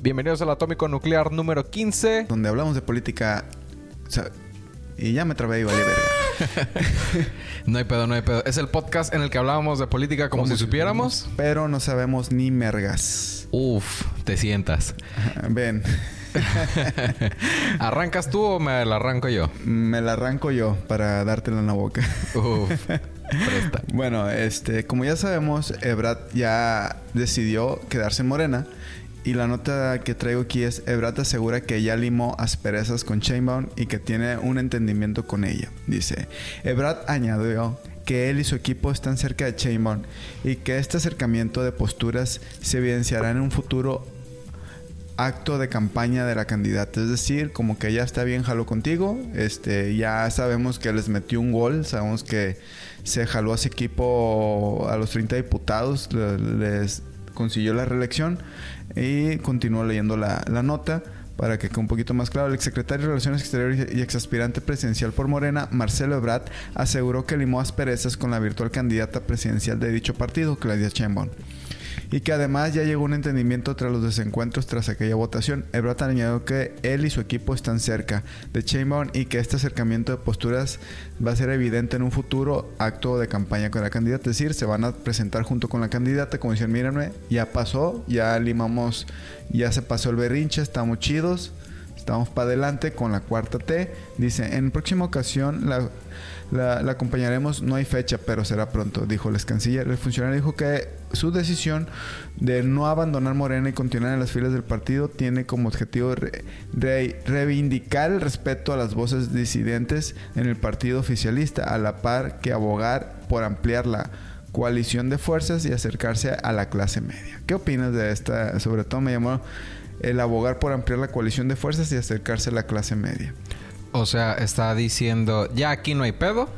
Bienvenidos al Atómico Nuclear número 15. donde hablamos de política. o sea, y ya me trabé y vale verga. No hay pedo, no hay pedo. Es el podcast en el que hablábamos de política como, si supiéramos. Pero no sabemos ni mergas. Uf, te sientas. Ven, ¿Arrancas tú o me la arranco yo? me la arranco yo para dártela en la boca. Uf, presta. bueno, este, como ya sabemos, Ebrad ya decidió quedarse en Morena. Y la nota que traigo aquí es, Ebrad asegura que ya limó asperezas con Chainbound y que tiene un entendimiento con ella. Dice, Ebrad añadió que él y su equipo están cerca de Chainbound y que este acercamiento de posturas se evidenciará en un futuro acto de campaña de la candidata. Es decir, como que ya está bien jaló contigo. Este, ya sabemos que les metió un gol. Sabemos que se jaló a ese equipo a los 30 diputados. le- Les consiguió la reelección. Y continúo leyendo la, la nota. Para que quede un poquito más claro, el exsecretario de Relaciones Exteriores y exaspirante presidencial por Morena, Marcelo Ebrard, aseguró que limó asperezas con la virtual candidata presidencial de dicho partido, Claudia Sheinbaum y que además ya llegó un entendimiento tras los desencuentros tras aquella votación. Ebrard añadió que él y su equipo están cerca de Chainbaum y que este acercamiento de posturas va a ser evidente en un futuro acto de campaña con la candidata. Es decir, se van a presentar junto con la candidata, como dicen, mírenme, ya pasó, ya limamos, ya se pasó el berrinche, estamos chidos. Estamos para adelante con la cuarta T. Dice, en próxima ocasión la, la- la acompañaremos, no hay fecha, pero será pronto, dijo el ex canciller. El funcionario dijo que su decisión de no abandonar Morena y continuar en las filas del partido tiene como objetivo re- re- reivindicar el respeto a las voces disidentes en el partido oficialista, a la par que abogar por ampliar la coalición de fuerzas y acercarse a la clase media. ¿Qué opinas de esta? Sobre todo me llamó el abogar por ampliar la coalición de fuerzas y acercarse a la clase media. O sea, está diciendo, ya aquí no hay pedo.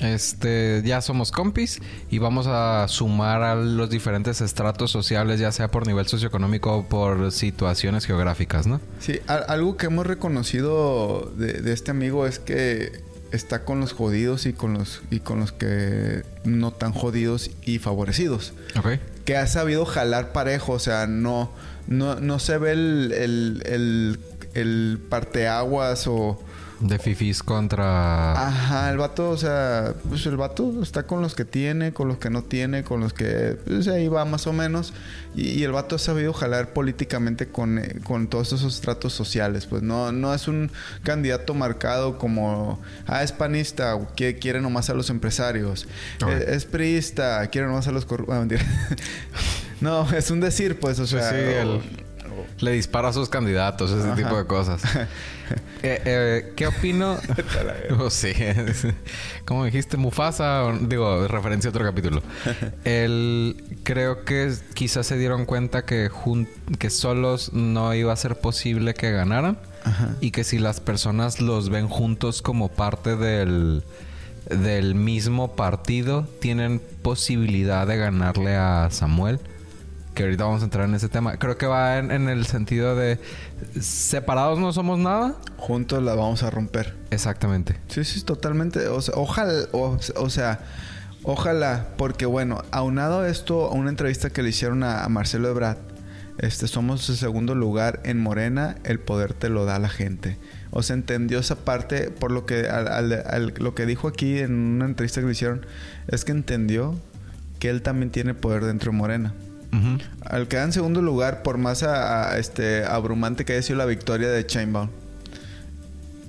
Este, ya somos compis y vamos a sumar a los diferentes estratos sociales, ya sea por nivel socioeconómico o por situaciones geográficas, ¿no? Sí, algo que hemos reconocido de, de este amigo es que está con los jodidos y con los y con los que no tan jodidos y favorecidos. Ok. Que ha sabido jalar parejo, o sea, no, no, no se ve el, el, el, el parteaguas o... De fifis contra... Ajá, el vato, o sea, pues el vato está con los que tiene, con los que no tiene, con los que pues ahí va más o menos. Y, y el vato ha sabido jalar políticamente con, eh, con todos esos tratos sociales. Pues no, no es un candidato marcado como, ah, es panista, que quiere nomás a los empresarios. Eh, es priista, quiere nomás a los corruptos. mentira. no, es un decir, pues, o Pues sea. sí, el- le dispara a sus candidatos, ese Ajá. tipo de cosas. Eh, eh, ¿Qué opino? Oh, sí. Como dijiste, Mufasa, digo, referencia a otro capítulo. El, creo que quizás se dieron cuenta que, que solos no iba a ser posible que ganaran. Ajá. Y que si las personas los ven juntos como parte del, del mismo partido, tienen posibilidad de ganarle a Samuel. Que ahorita vamos a entrar en ese tema. Creo que va en, en el sentido de separados no somos nada. Juntos la vamos a romper. Exactamente. Sí, sí, totalmente. O sea, ojalá, o, o sea, ojalá, porque bueno, aunado esto a una entrevista que le hicieron a, a Marcelo Ebrard, este, somos el segundo lugar en Morena, el poder te lo da la gente. O sea, entendió esa parte por lo que, al- al- al- lo que dijo aquí en una entrevista que le hicieron, es que entendió que él también tiene poder dentro de Morena. Al quedar en segundo lugar, por más a, este, abrumante que haya sido la victoria de Chainbaum,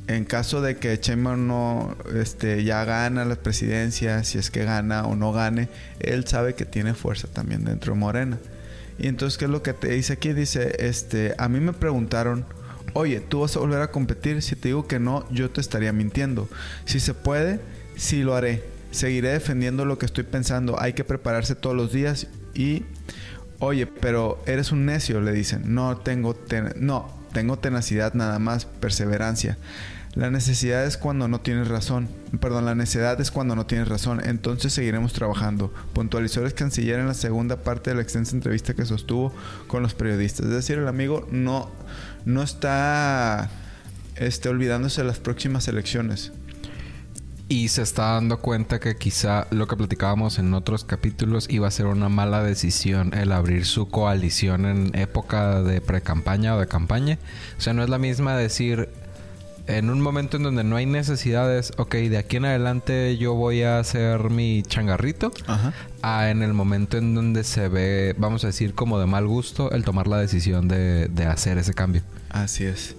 en caso de que Chainbaum no este, ya gana la presidencia, si es que gana o no gane, él sabe que tiene fuerza también dentro de Morena. Y entonces, ¿qué es lo que te dice aquí? Dice, este, a mí me preguntaron, oye, ¿tú vas a volver a competir? Si te digo que no, yo te estaría mintiendo. Si se puede, sí lo haré. Seguiré defendiendo lo que estoy pensando. Hay que prepararse todos los días y Oye, pero eres un necio, le dicen. No tengo ten- no, tengo tenacidad nada más, perseverancia. La necesidad es cuando no tienes razón. Perdón, la necedad es cuando no tienes razón. Entonces seguiremos trabajando. Puntualizó el canciller en la segunda parte de la extensa entrevista que sostuvo con los periodistas. Es decir, el amigo no, no está este, olvidándose de las próximas elecciones. Y se está dando cuenta que quizá lo que platicábamos en otros capítulos iba a ser una mala decisión el abrir su coalición en época de pre-campaña o de campaña. O sea, no es la misma decir en un momento en donde no hay necesidades, ok, de aquí en adelante yo voy a hacer mi changarrito, Ajá. a en el momento en donde se ve, vamos a decir, como de mal gusto el tomar la decisión de, de hacer ese cambio. Así es.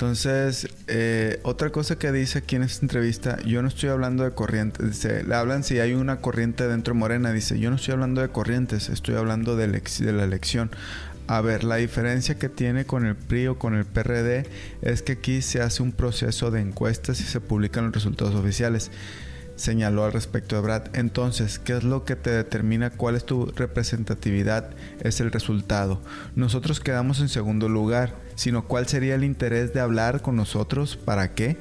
Entonces, eh, otra cosa que dice aquí en esta entrevista, yo no estoy hablando de corrientes. Dice, le hablan si hay una corriente dentro de Morena. Dice, yo no estoy hablando de corrientes, estoy hablando de, de la elección. A ver, la diferencia que tiene con el PRI o con el PRD es que aquí se hace un proceso de encuestas y se publican los resultados oficiales. Señaló al respecto de Brad. Entonces, ¿qué es lo que te determina cuál es tu representatividad? Es el resultado. Nosotros quedamos en segundo lugar, sino cuál sería el interés de hablar con nosotros, ¿para qué?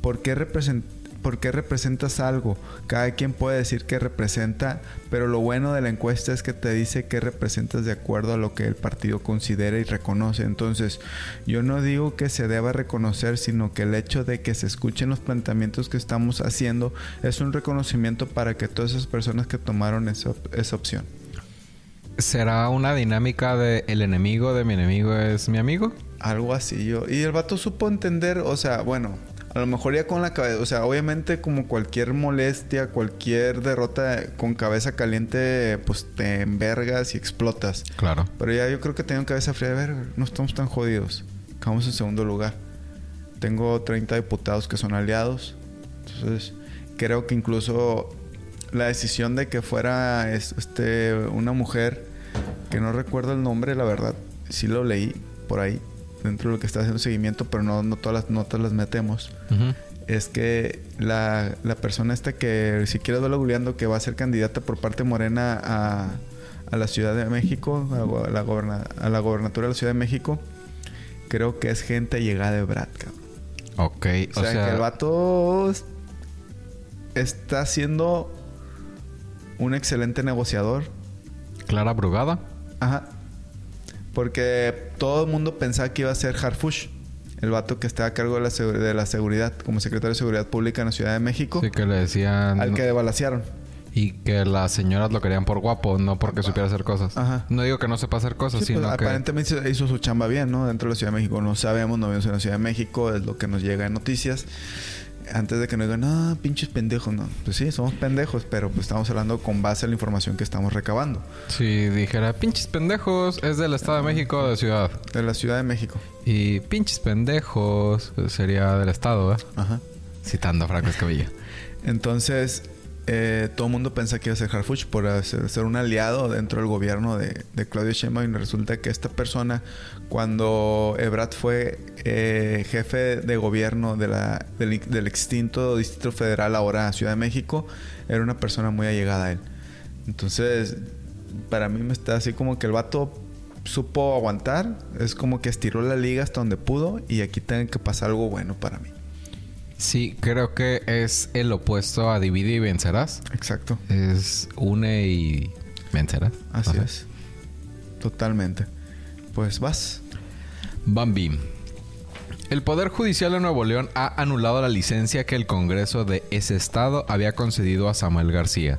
¿Por qué, represent- por qué representas algo? Cada quien puede decir que representa, pero lo bueno de la encuesta es que te dice que representas de acuerdo a lo que el partido considera y reconoce. Entonces, yo no digo que se deba reconocer, sino que el hecho de que se escuchen los planteamientos que estamos haciendo es un reconocimiento para que todas esas personas que tomaron esa, op- esa opción. ¿Será una dinámica de el enemigo de mi enemigo es mi amigo? Algo así yo. Y el vato supo entender, o sea, bueno, a lo mejor ya con la cabeza, o sea, obviamente como cualquier molestia, cualquier derrota con cabeza caliente, pues te envergas y explotas. Claro. Pero ya yo creo que tengo cabeza fría de ver, no estamos tan jodidos. Acabamos en segundo lugar. Tengo 30 diputados que son aliados. Entonces, creo que incluso la decisión de que fuera es- este una mujer que no recuerdo el nombre, la verdad, sí lo leí por ahí dentro de lo que está haciendo seguimiento, pero no, no todas las notas las metemos. Es que la, la persona esta que si quieres verlo googleando que va a ser candidata por parte Morena a, a la Ciudad de México, a, la goberna- a la gobernatura de la Ciudad de México, creo que es gente llegada de Brad, cabrón. Ok. O, sea, que el vato es- está siendo un excelente negociador. Clara Brugada. Ajá. Porque todo el mundo pensaba que iba a ser Harfush, el vato que está a cargo de la, de la seguridad, como secretario de Seguridad Pública en la Ciudad de México, Sí, que le decían. al que balacearon. Y que las señoras lo querían por guapo, no porque supiera hacer cosas. Ajá. No digo que no sepa hacer cosas, Sí, pues, sino que. aparentemente hizo, hizo su chamba bien, ¿no? Dentro de la Ciudad de México. No sabemos, no vemos en la Ciudad de México, es lo que nos llega en noticias. Antes de que nos digan, no, pinches pendejos, no. Pues sí, somos pendejos, pero pues estamos hablando con base a la información que estamos recabando. Si dijera, pinches pendejos, es del Estado de México o de Ciudad. De la Ciudad de México. Y pinches pendejos pues, sería del Estado, ¿eh? Ajá. Citando a Franco Escamilla. Entonces, eh, todo el mundo pensaba que iba a ser Harfuch por ser un aliado dentro del gobierno de, Claudio Sheinbaum. Y resulta que esta persona, cuando Ebrard fue eh, jefe de gobierno del, del extinto Distrito Federal, ahora Ciudad de México, era una persona muy allegada a él. Entonces, para mí me está así como que el vato supo aguantar. Es como que estiró la liga hasta donde pudo. Y aquí tiene que pasar algo bueno para mí. Sí, creo que es el opuesto a divide y vencerás. Exacto. Es une y vencerás. Así Ajá. es. Totalmente. Pues vas. Bambi. El Poder Judicial de Nuevo León ha anulado la licencia que el Congreso de ese estado había concedido a Samuel García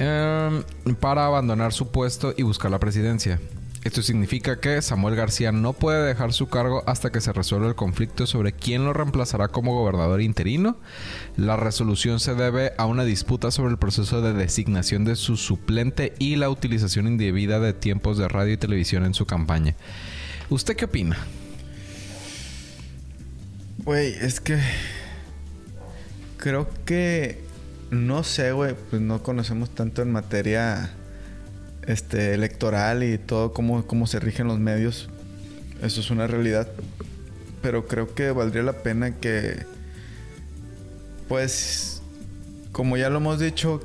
em, para abandonar su puesto y buscar la presidencia. Esto significa que Samuel García no puede dejar su cargo hasta que se resuelva el conflicto sobre quién lo reemplazará como gobernador interino. La resolución se debe a una disputa sobre el proceso de designación de su suplente y la utilización indebida de tiempos de radio y televisión en su campaña. ¿Usted qué opina? Güey, es que. Creo que. No sé, güey. Pues no conocemos tanto en materia. Este, electoral y todo cómo, cómo se rigen los medios. Eso es una realidad. Pero creo que valdría la pena que. Pues. Como ya lo hemos dicho.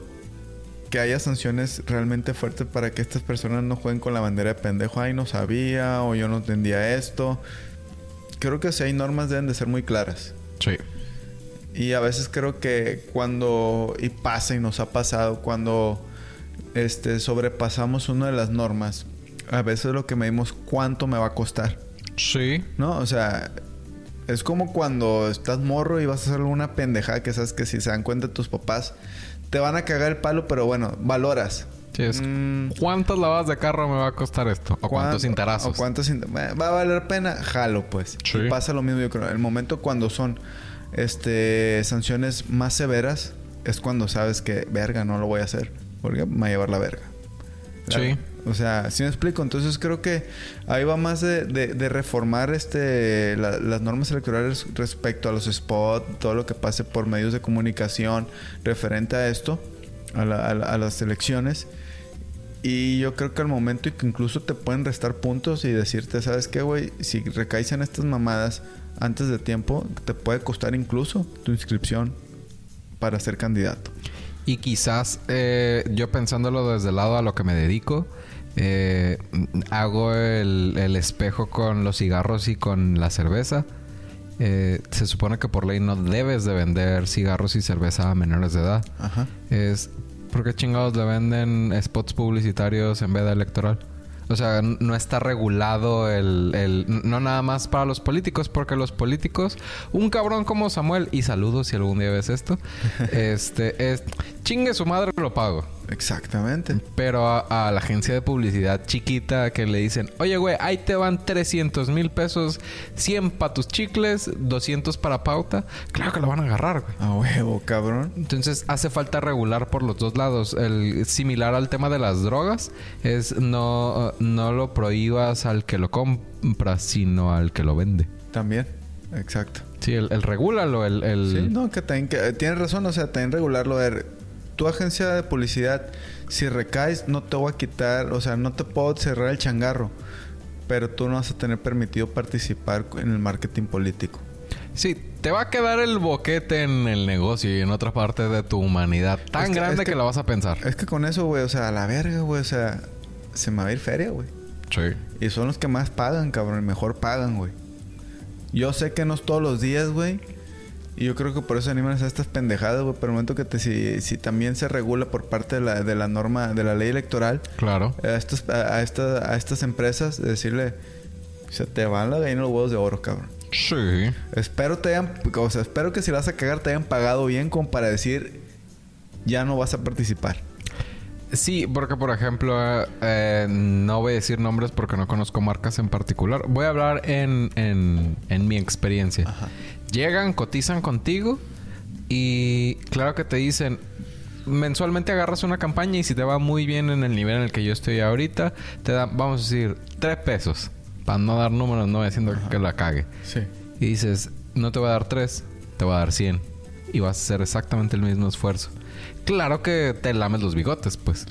Que haya sanciones realmente fuertes para que estas personas no jueguen con la bandera de pendejo. Ay, no sabía. O yo no entendía esto creo que si hay normas deben de ser muy claras. Sí. Y a veces creo que cuando, y pasa y nos ha pasado, cuando este, sobrepasamos una de las normas, a veces lo que medimos cuánto me va a costar, Sí. ¿no? O sea, Es como cuando estás morro y vas a hacer alguna pendejada que sabes que si se dan cuenta tus papás te van a cagar el palo, pero bueno, valoras. Sí, es, Mm. ¿Cuántas lavadas de carro me va a costar esto? ¿O cuántos ¿Cuánto- cintarazos? ¿O cuántos ¿Va a valer pena? Jalo, pues. Sí. Y pasa lo mismo, yo creo. El momento cuando son este sanciones más severas es cuando sabes que, verga, no lo voy a hacer. Porque me va a llevar la verga. Sí. O sea, si me explico. Entonces creo que ahí va más de, de- de reformar este la- las normas electorales respecto a los spots, todo lo que pase por medios de comunicación referente a esto, a, la- a la- a las elecciones. Y yo creo que al momento que incluso te pueden restar puntos y decirte, ¿sabes qué, güey? Si recaes en estas mamadas antes de tiempo, te puede costar incluso tu inscripción para ser candidato. Y quizás eh, yo pensándolo desde el lado a lo que me dedico, eh, hago el, el espejo con los cigarros y con la cerveza. Eh, se supone que por ley no debes de vender cigarros y cerveza a menores de edad. Ajá. Es porque chingados le venden spots publicitarios en veda electoral. O sea, no está regulado el, el- No nada más para los políticos, porque los políticos... Un cabrón como Samuel, y saludos si algún día ves esto, este es... Chingue su madre, lo pago. Exactamente. Pero a, a la agencia de publicidad chiquita que le dicen, oye, güey, ahí te van 300 mil pesos, 100 para tus chicles, 200 para pauta. Claro que lo van a agarrar, güey. A huevo, cabrón. Entonces hace falta regular por los dos lados. El similar al tema de las drogas es no, no lo prohíbas al que lo compra, sino al que lo vende. También. Exacto. Sí, el, el regúlalo, el, el- Sí, no, que también que, eh, tienes razón, o sea, también regularlo. De, tu agencia de publicidad, si recaes, no te voy a quitar, o sea, no te puedo cerrar el changarro, pero tú no vas a tener permitido participar en el marketing político. Sí, te va a quedar el boquete en el negocio y en otra parte de tu humanidad tan Es que- grande es que, que- lo vas a pensar. Es que con eso, güey, o sea, a la verga, güey, o sea, se me va a ir feria, güey. Sí. Y son los que más pagan, cabrón, y mejor pagan, güey. Yo sé que no es todos los días, güey. Y yo creo que por eso animan a estas pendejadas, güey. Pero el momento que te, si, si también se regula por parte de la, de la norma, de la ley electoral, Claro. a, estos, a, a esta- a estas empresas, decirle, se te van la gallina los huevos de oro, cabrón. Sí. Espero te hayan, o sea, espero que si la vas a cagar te hayan pagado bien como para decir, ya no vas a participar. Sí, porque por ejemplo, eh, no voy a decir nombres porque no conozco marcas en particular. Voy a hablar en, en, en mi experiencia. Ajá. Llegan, cotizan contigo y claro que te dicen, mensualmente agarras una campaña y si te va muy bien en el nivel en el que yo estoy ahorita, te dan, vamos a decir, tres pesos. Para no dar números, no haciendo que la cague. Sí. Y dices, no te voy a dar tres, te voy a dar 100. Y vas a hacer exactamente el mismo esfuerzo. Claro que te lames los bigotes, pues.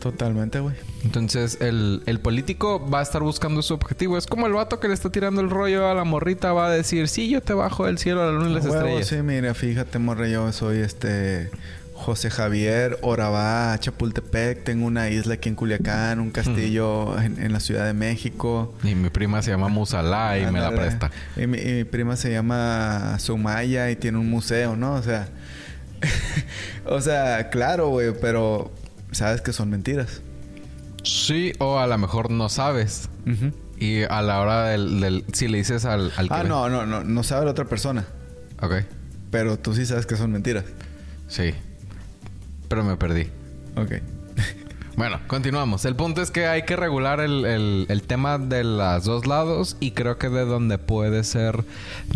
Totalmente, güey. Entonces, el, el político va a estar buscando su objetivo. Es como el vato que le está tirando el rollo a la morrita. Va a decir, sí, yo te bajo del cielo a la luna y las huevo, estrellas. Sí, mira, fíjate, morre, yo soy este José Javier Orabá, Chapultepec, tengo una isla aquí en Culiacán, un castillo en, en la Ciudad de México. Y mi prima se llama Musala y me la Ándale. presta. Y mi, y mi prima se llama Sumaya y tiene un museo, ¿no? O sea, o sea, claro, güey, pero sabes que son mentiras. Sí, o a lo mejor no sabes. Y a la hora del... del- si le dices al, Ah, no, no, no, no sabe la otra persona, Ok. pero tú sí sabes que son mentiras. Sí. Pero me perdí. Ok. Bueno, continuamos. El punto es que hay que regular el, el- el tema de los dos lados y creo que de donde puede ser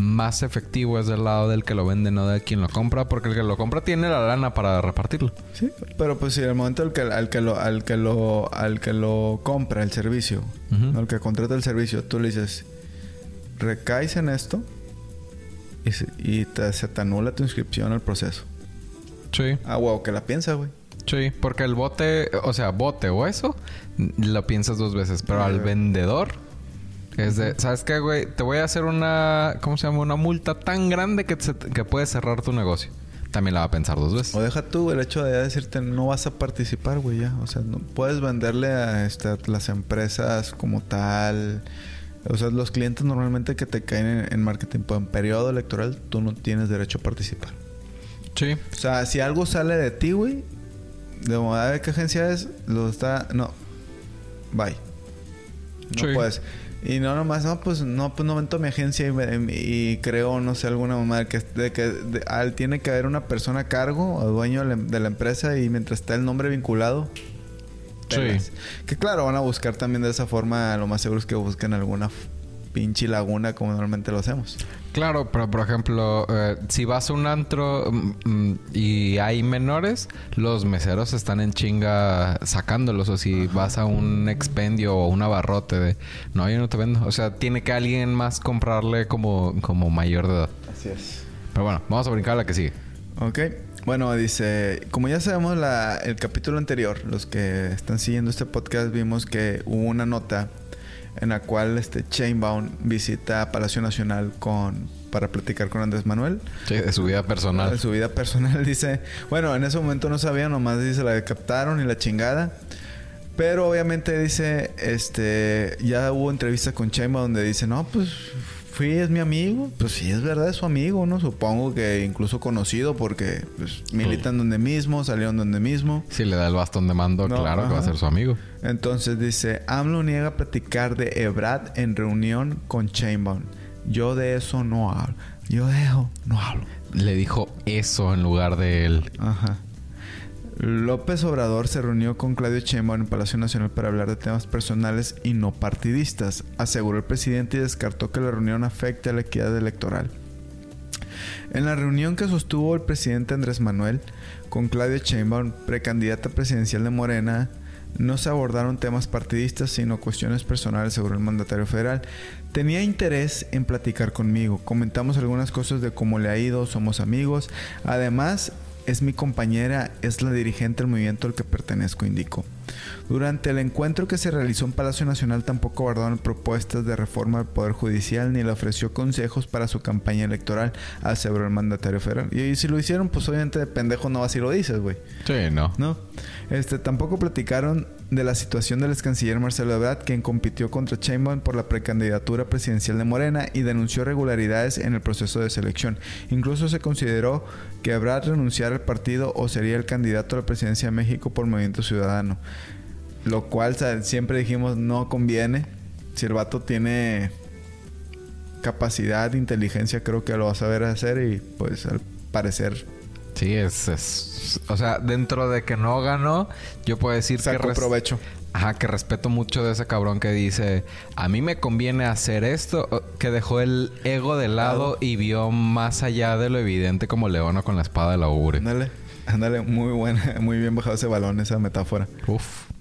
más efectivo es del lado del que lo vende, no de quien lo compra, porque el que lo compra tiene la lana para repartirlo. Sí, pero pues si en el momento al que, al que lo al que lo al que lo compra el servicio, al que contrata el servicio, tú le dices recaes en esto y, se, y te- se te anula tu inscripción al proceso. Sí, Ah, wow, que la piensa, güey. Sí, porque el bote, o sea, bote o eso, lo piensas dos veces, pero al vendedor es de, ¿sabes qué, güey? Te voy a hacer una, ¿cómo se llama? Una multa tan grande que, se- que puedes cerrar tu negocio. También la va a pensar dos veces. O deja tú el hecho de decirte no vas a participar, güey, ya. O sea, no puedes venderle a este, a las empresas como tal. O sea, los clientes normalmente que te caen en, en marketing, pues en periodo electoral, tú no tienes derecho a participar. Sí. O sea, si algo sale de ti, güey, de moda de qué agencia es, lo está. No. Bye. No Sí. puedes. Y no nomás, no, pues no, pues no meto mi agencia y, creo, no sé, alguna mamá que, de que tiene que haber una persona a cargo o dueño de la, empresa y mientras está el nombre vinculado. Sí. Que claro, van a buscar también de esa forma, lo más seguro es que busquen alguna pinche laguna como normalmente lo hacemos. Claro, pero por ejemplo, eh, si vas a un antro mm, mm, y hay menores, los meseros están en chinga sacándolos. O si vas a un expendio o un abarrote de, no, yo no te vendo. O sea, tiene que alguien más comprarle como, como mayor de edad. Así es. Pero bueno, vamos a brincar a la que sigue. Ok. Bueno, dice, como ya sabemos la, el capítulo anterior, los que están siguiendo este podcast vimos que hubo una nota en la cual este Chainbound visita Palacio Nacional con para platicar con Andrés Manuel. Sí, de su vida personal. De su vida personal dice, bueno, en ese momento no sabía, nomás dice la captaron y la chingada. Pero obviamente dice, este, ya hubo entrevista con Chainbound donde dice, "No, pues fui es mi amigo, pues sí es verdad es su amigo, ¿no? Supongo que incluso conocido porque pues, militan donde mismo, salieron donde mismo. Si le da el bastón de mando, claro que va a ser su amigo. Entonces dice, AMLO niega a platicar de Ebrad en reunión con Chainbound. Yo de eso no hablo. Yo de eso no hablo. Le dijo eso en lugar de él. Ajá. López Obrador se reunió con Claudio Sheinbaum en Palacio Nacional para hablar de temas personales y no partidistas, aseguró el presidente y descartó que la reunión afecte a la equidad electoral. En la reunión que sostuvo el presidente Andrés Manuel con Claudio Sheinbaum, precandidata presidencial de Morena, no se abordaron temas partidistas, sino cuestiones personales sobre el mandatario federal. Tenía interés en platicar conmigo. Comentamos algunas cosas de cómo le ha ido, somos amigos. Además, es mi compañera, es la dirigente del movimiento al que pertenezco, indicó. Durante el encuentro que se realizó en Palacio Nacional tampoco abordaron propuestas de reforma del Poder Judicial ni le ofreció consejos para su campaña electoral, aseveró el mandatario federal. Y, si lo hicieron, pues obviamente de pendejo no vas y lo dices, güey. Sí, no. No. Este, tampoco platicaron de la situación del ex canciller Marcelo Ebrard, quien compitió contra Sheinbaum por la precandidatura presidencial de Morena y denunció irregularidades en el proceso de selección. Incluso se consideró que Ebrard renunciara al partido o sería el candidato a la presidencia de México por Movimiento Ciudadano. Lo cual siempre dijimos no conviene. Si el vato tiene capacidad, inteligencia, creo que lo va a saber hacer y pues al parecer Sí, es, O sea, dentro de que no ganó, yo puedo decir que... provecho. Ajá, que respeto mucho de ese cabrón que dice... A mí me conviene hacer esto. Que dejó el ego de lado y vio más allá de lo evidente como Leona con la espada de la augurio. Ándale. Ándale. Muy buena. Muy bien bajado ese balón, esa metáfora. Uf.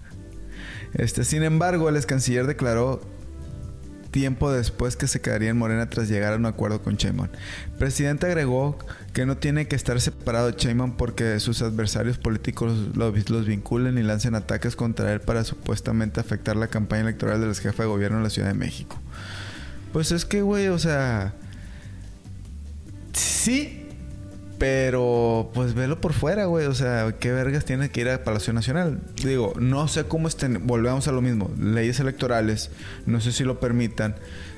Este, sin embargo, el ex canciller declaró tiempo después que se quedaría en Morena tras llegar a un acuerdo con Sheinbaum. El presidente agregó que no tiene que estar separado de porque sus adversarios políticos los, los vinculen y lancen ataques contra él para supuestamente afectar la campaña electoral del jefe de gobierno en la Ciudad de México. Pues es que, güey, o sea... Sí, pero, pues velo por fuera, güey. O sea, ¿qué vergas tiene que ir a Palacio Nacional? Digo, no sé cómo estén. Volvemos a lo mismo. Leyes electorales, no sé si lo permitan.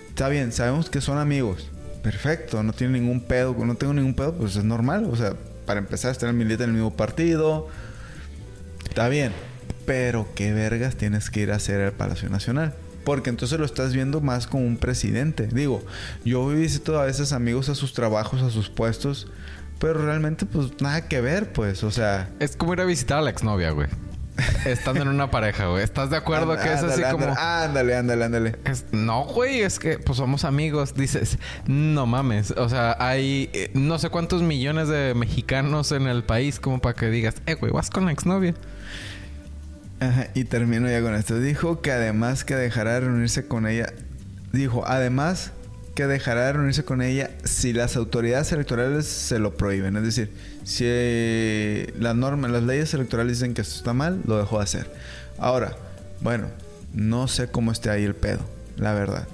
Está bien, sabemos que son amigos. Perfecto, no tiene ningún pedo. No tengo ningún pedo, pues es normal. O sea, para empezar, estar milita en el mismo partido. Está bien. Pero, ¿qué vergas tienes que ir a hacer al Palacio Nacional? Porque entonces lo estás viendo más como un presidente. Digo, yo visito a veces amigos a sus trabajos, a sus puestos pero realmente, pues nada que ver, pues, o sea. Es como ir a visitar a la exnovia, güey. Estando en una pareja, güey. ¿Estás de acuerdo que es así como. Ándale, ándale, ándale. no, güey, es que pues somos amigos. Dices, no mames. O sea, hay eh, no sé cuántos millones de mexicanos en el país como para que digas, eh, güey, vas con la exnovia. Ajá, y termino ya con esto. Dijo que además que dejará de reunirse con ella. Dijo, además que dejará de reunirse con ella si las autoridades electorales se lo prohíben. Es decir, si eh, las normas, las leyes electorales dicen que esto está mal, lo dejó de hacer. Ahora, bueno, no sé cómo esté ahí el pedo, la verdad.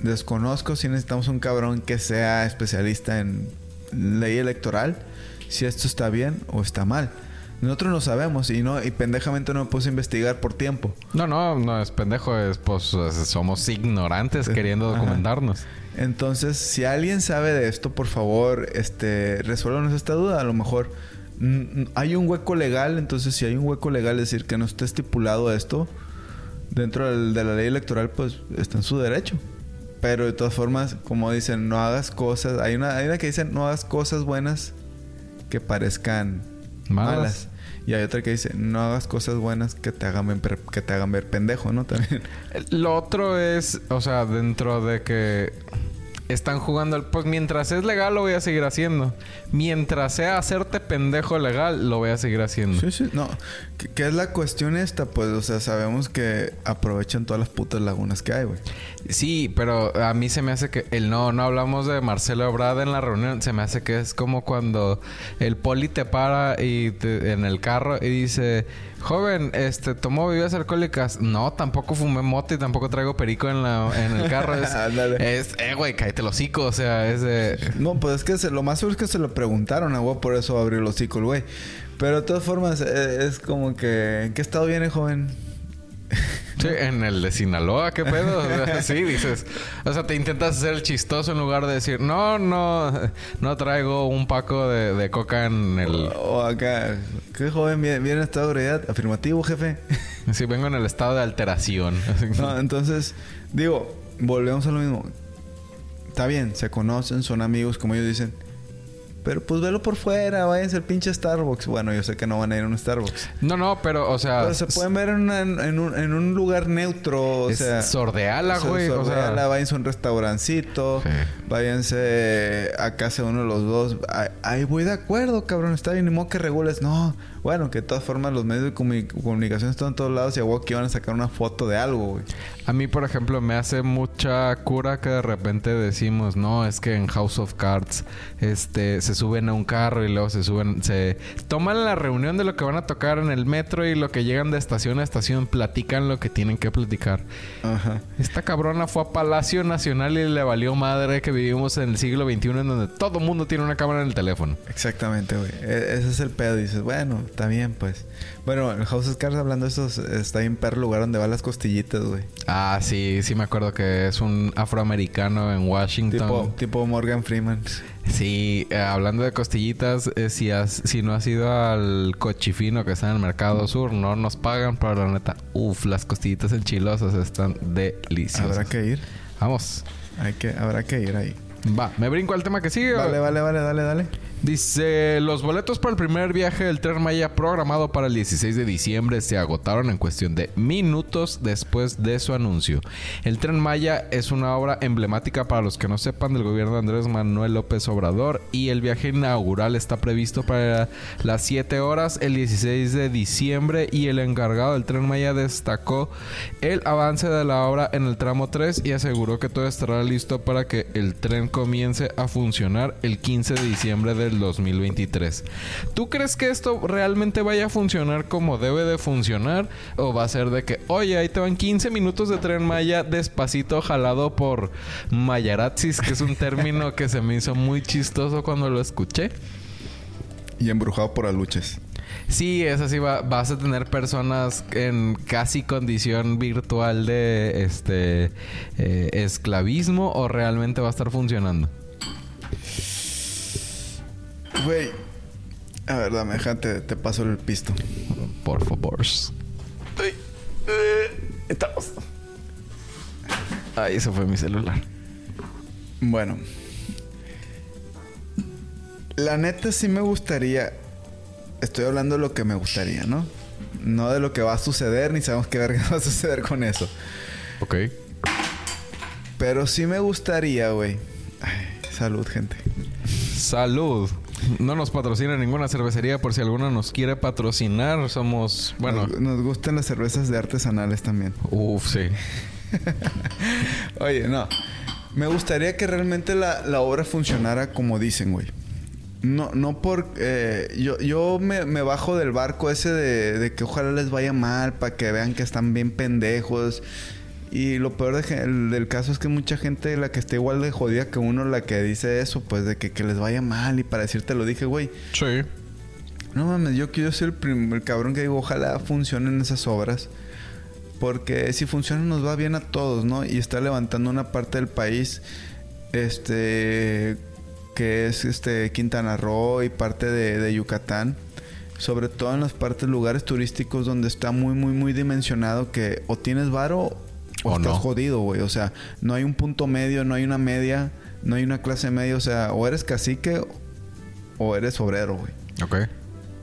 Desconozco si necesitamos un cabrón que sea especialista en ley electoral, si esto está bien o está mal. Nosotros no sabemos y no y pendejamente no me puse a investigar por tiempo. No, no, no es pendejo, es pues somos ignorantes queriendo documentarnos. Entonces, si alguien sabe de esto, por favor, este, resuélvanos esta duda. A lo mejor hay un hueco legal, entonces si hay un hueco legal, es decir, que no esté estipulado esto, dentro de la ley electoral, pues está en su derecho. Pero de todas formas, como dicen, no hagas cosas. Hay una, hay una que dice, no hagas cosas buenas que parezcan Malas. malas. Y hay otra que dice, no hagas cosas buenas que te hagan ver, que te hagan ver pendejo, ¿no? También. Lo otro es, o sea, dentro de que están jugando al... Pues mientras es legal lo voy a seguir haciendo. Mientras sea hacerte pendejo legal, lo voy a seguir haciendo. Sí, sí. No. ¿Qué, qué es la cuestión esta? Pues, o sea, sabemos que aprovechan todas las putas lagunas que hay, güey. Sí, pero a mí se me hace que el no, no hablamos de Marcelo Ebrard en la reunión. Se me hace que es como cuando el poli te para y te- en el carro y dice, joven, este, ¿tomó bebidas alcohólicas? No, tampoco fumé mote y tampoco traigo perico en la, en el carro. Es, es eh, güey, cállate el hocico. O sea, es de. No, pues es que se- lo más seguro es que se lo preguntaron a güey, por eso abrió el hocico el güey. Pero de todas formas, eh, es como que... ¿En qué estado viene, joven? Sí, en el de Sinaloa, ¿qué pedo? O sea, sí, dices. O sea, te intentas hacer el chistoso en lugar de decir, no, no, no traigo un paco de, de coca en el. O acá... ¿Qué joven viene, viene en estado de ebriedad? Afirmativo, jefe. Sí, vengo en el estado de alteración. No, entonces, digo, volvemos a lo mismo. Está bien, se conocen, son amigos, como ellos dicen. Pero pues velo por fuera, váyanse al pinche Starbucks. Bueno, yo sé que no van a ir a un Starbucks. No, no, pero, o sea. Pero se pueden ver en, una- en un, en un lugar neutro, o es sea... sordeala, o sea, güey. O sea, sordeala, váyanse a un restaurancito. Sí. Váyanse a casa de uno de los dos. Ay, voy de acuerdo, cabrón. Está bien, ni modo que regules. No. Bueno, que de todas formas los medios de comuni- comunicación están en todos lados y a huevo que iban a sacar una foto de algo, güey. a mí, por ejemplo, me hace mucha cura que de repente decimos, no, es que en House of Cards, este, se suben a un carro y luego se suben, se toman la reunión de lo que van a tocar en el metro y lo que llegan de estación a estación platican lo que tienen que platicar. Ajá. Esta cabrona fue a Palacio Nacional y le valió madre que vivimos en el siglo XXI en donde todo mundo tiene una cámara en el teléfono. Exactamente, güey. E- ese es el pedo. Dices, bueno, está bien, pues. Bueno, el House of Cards, hablando de eso, está en perro lugar donde van las costillitas, güey. Ah, sí, sí me acuerdo que es un afroamericano en Washington. Tipo, tipo Morgan Freeman. Sí, eh, hablando de costillitas, eh, si, has, si no has ido al cochifino que está en el Mercado Sur, no nos pagan, pero la neta, uff, las costillitas enchilosas están deliciosas. Habrá que ir. Vamos. Hay que, habrá que ir ahí. Va, ¿me brinco al tema que sigue? o- Vale, vale, vale, dale, dale. Dice, los boletos para el primer viaje del Tren Maya programado para el 16 de diciembre se agotaron en cuestión de minutos después de su anuncio. El Tren Maya es una obra emblemática para los que no sepan del gobierno de Andrés Manuel López Obrador y el viaje inaugural está previsto para las 7 horas el 16 de diciembre y el encargado del Tren Maya destacó el avance de la obra en el tramo 3 y aseguró que todo estará listo para que el tren comience a funcionar el 15 de diciembre del 2023. ¿Tú crees que esto realmente vaya a funcionar como debe de funcionar? ¿O va a ser de que, oye, ahí te van 15 minutos de tren Maya despacito jalado por Mayaratzis, que es un término que se me hizo muy chistoso cuando lo escuché? Y embrujado por aluches. Sí, es así. Va, vas a tener personas en casi condición virtual de este eh, esclavismo o realmente va a estar funcionando. Güey. A ver, dame, déjate, te paso el pisto. Por favor. Ay, eh, estamos. Ay, eso fue mi celular. Bueno. La neta sí me gustaría. Estoy hablando de lo que me gustaría, ¿no? No de lo que va a suceder, ni sabemos qué verga va a suceder con eso. Ok. Pero sí me gustaría, güey. Salud, gente. Salud. No nos patrocina ninguna cervecería por si alguna nos quiere patrocinar. Somos, bueno, Nos, nos gustan las cervezas de artesanales también. uff, sí. Oye, no. Me gustaría que realmente la, la obra funcionara como dicen, güey. No, no por... eh, yo yo me, me bajo del barco ese de, de que ojalá les vaya mal para que vean que están bien pendejos. Y lo peor de del caso es que mucha gente, la que está igual de jodida que uno, la que dice eso, pues de que, que les vaya mal. Y para decirte lo dije, güey. Sí. No mames, yo quiero ser el, el cabrón que digo, ojalá funcionen esas obras. Porque si funcionan nos va bien a todos, ¿no? Y está levantando una parte del país, este, que es este Quintana Roo y parte de, de Yucatán. sobre todo en las partes, lugares turísticos donde está muy, muy, muy dimensionado que o tienes varo o, estás jodido, güey. O sea, no hay un punto medio, no hay una media, no hay una clase media. O sea, o eres cacique o eres obrero, güey. Ok.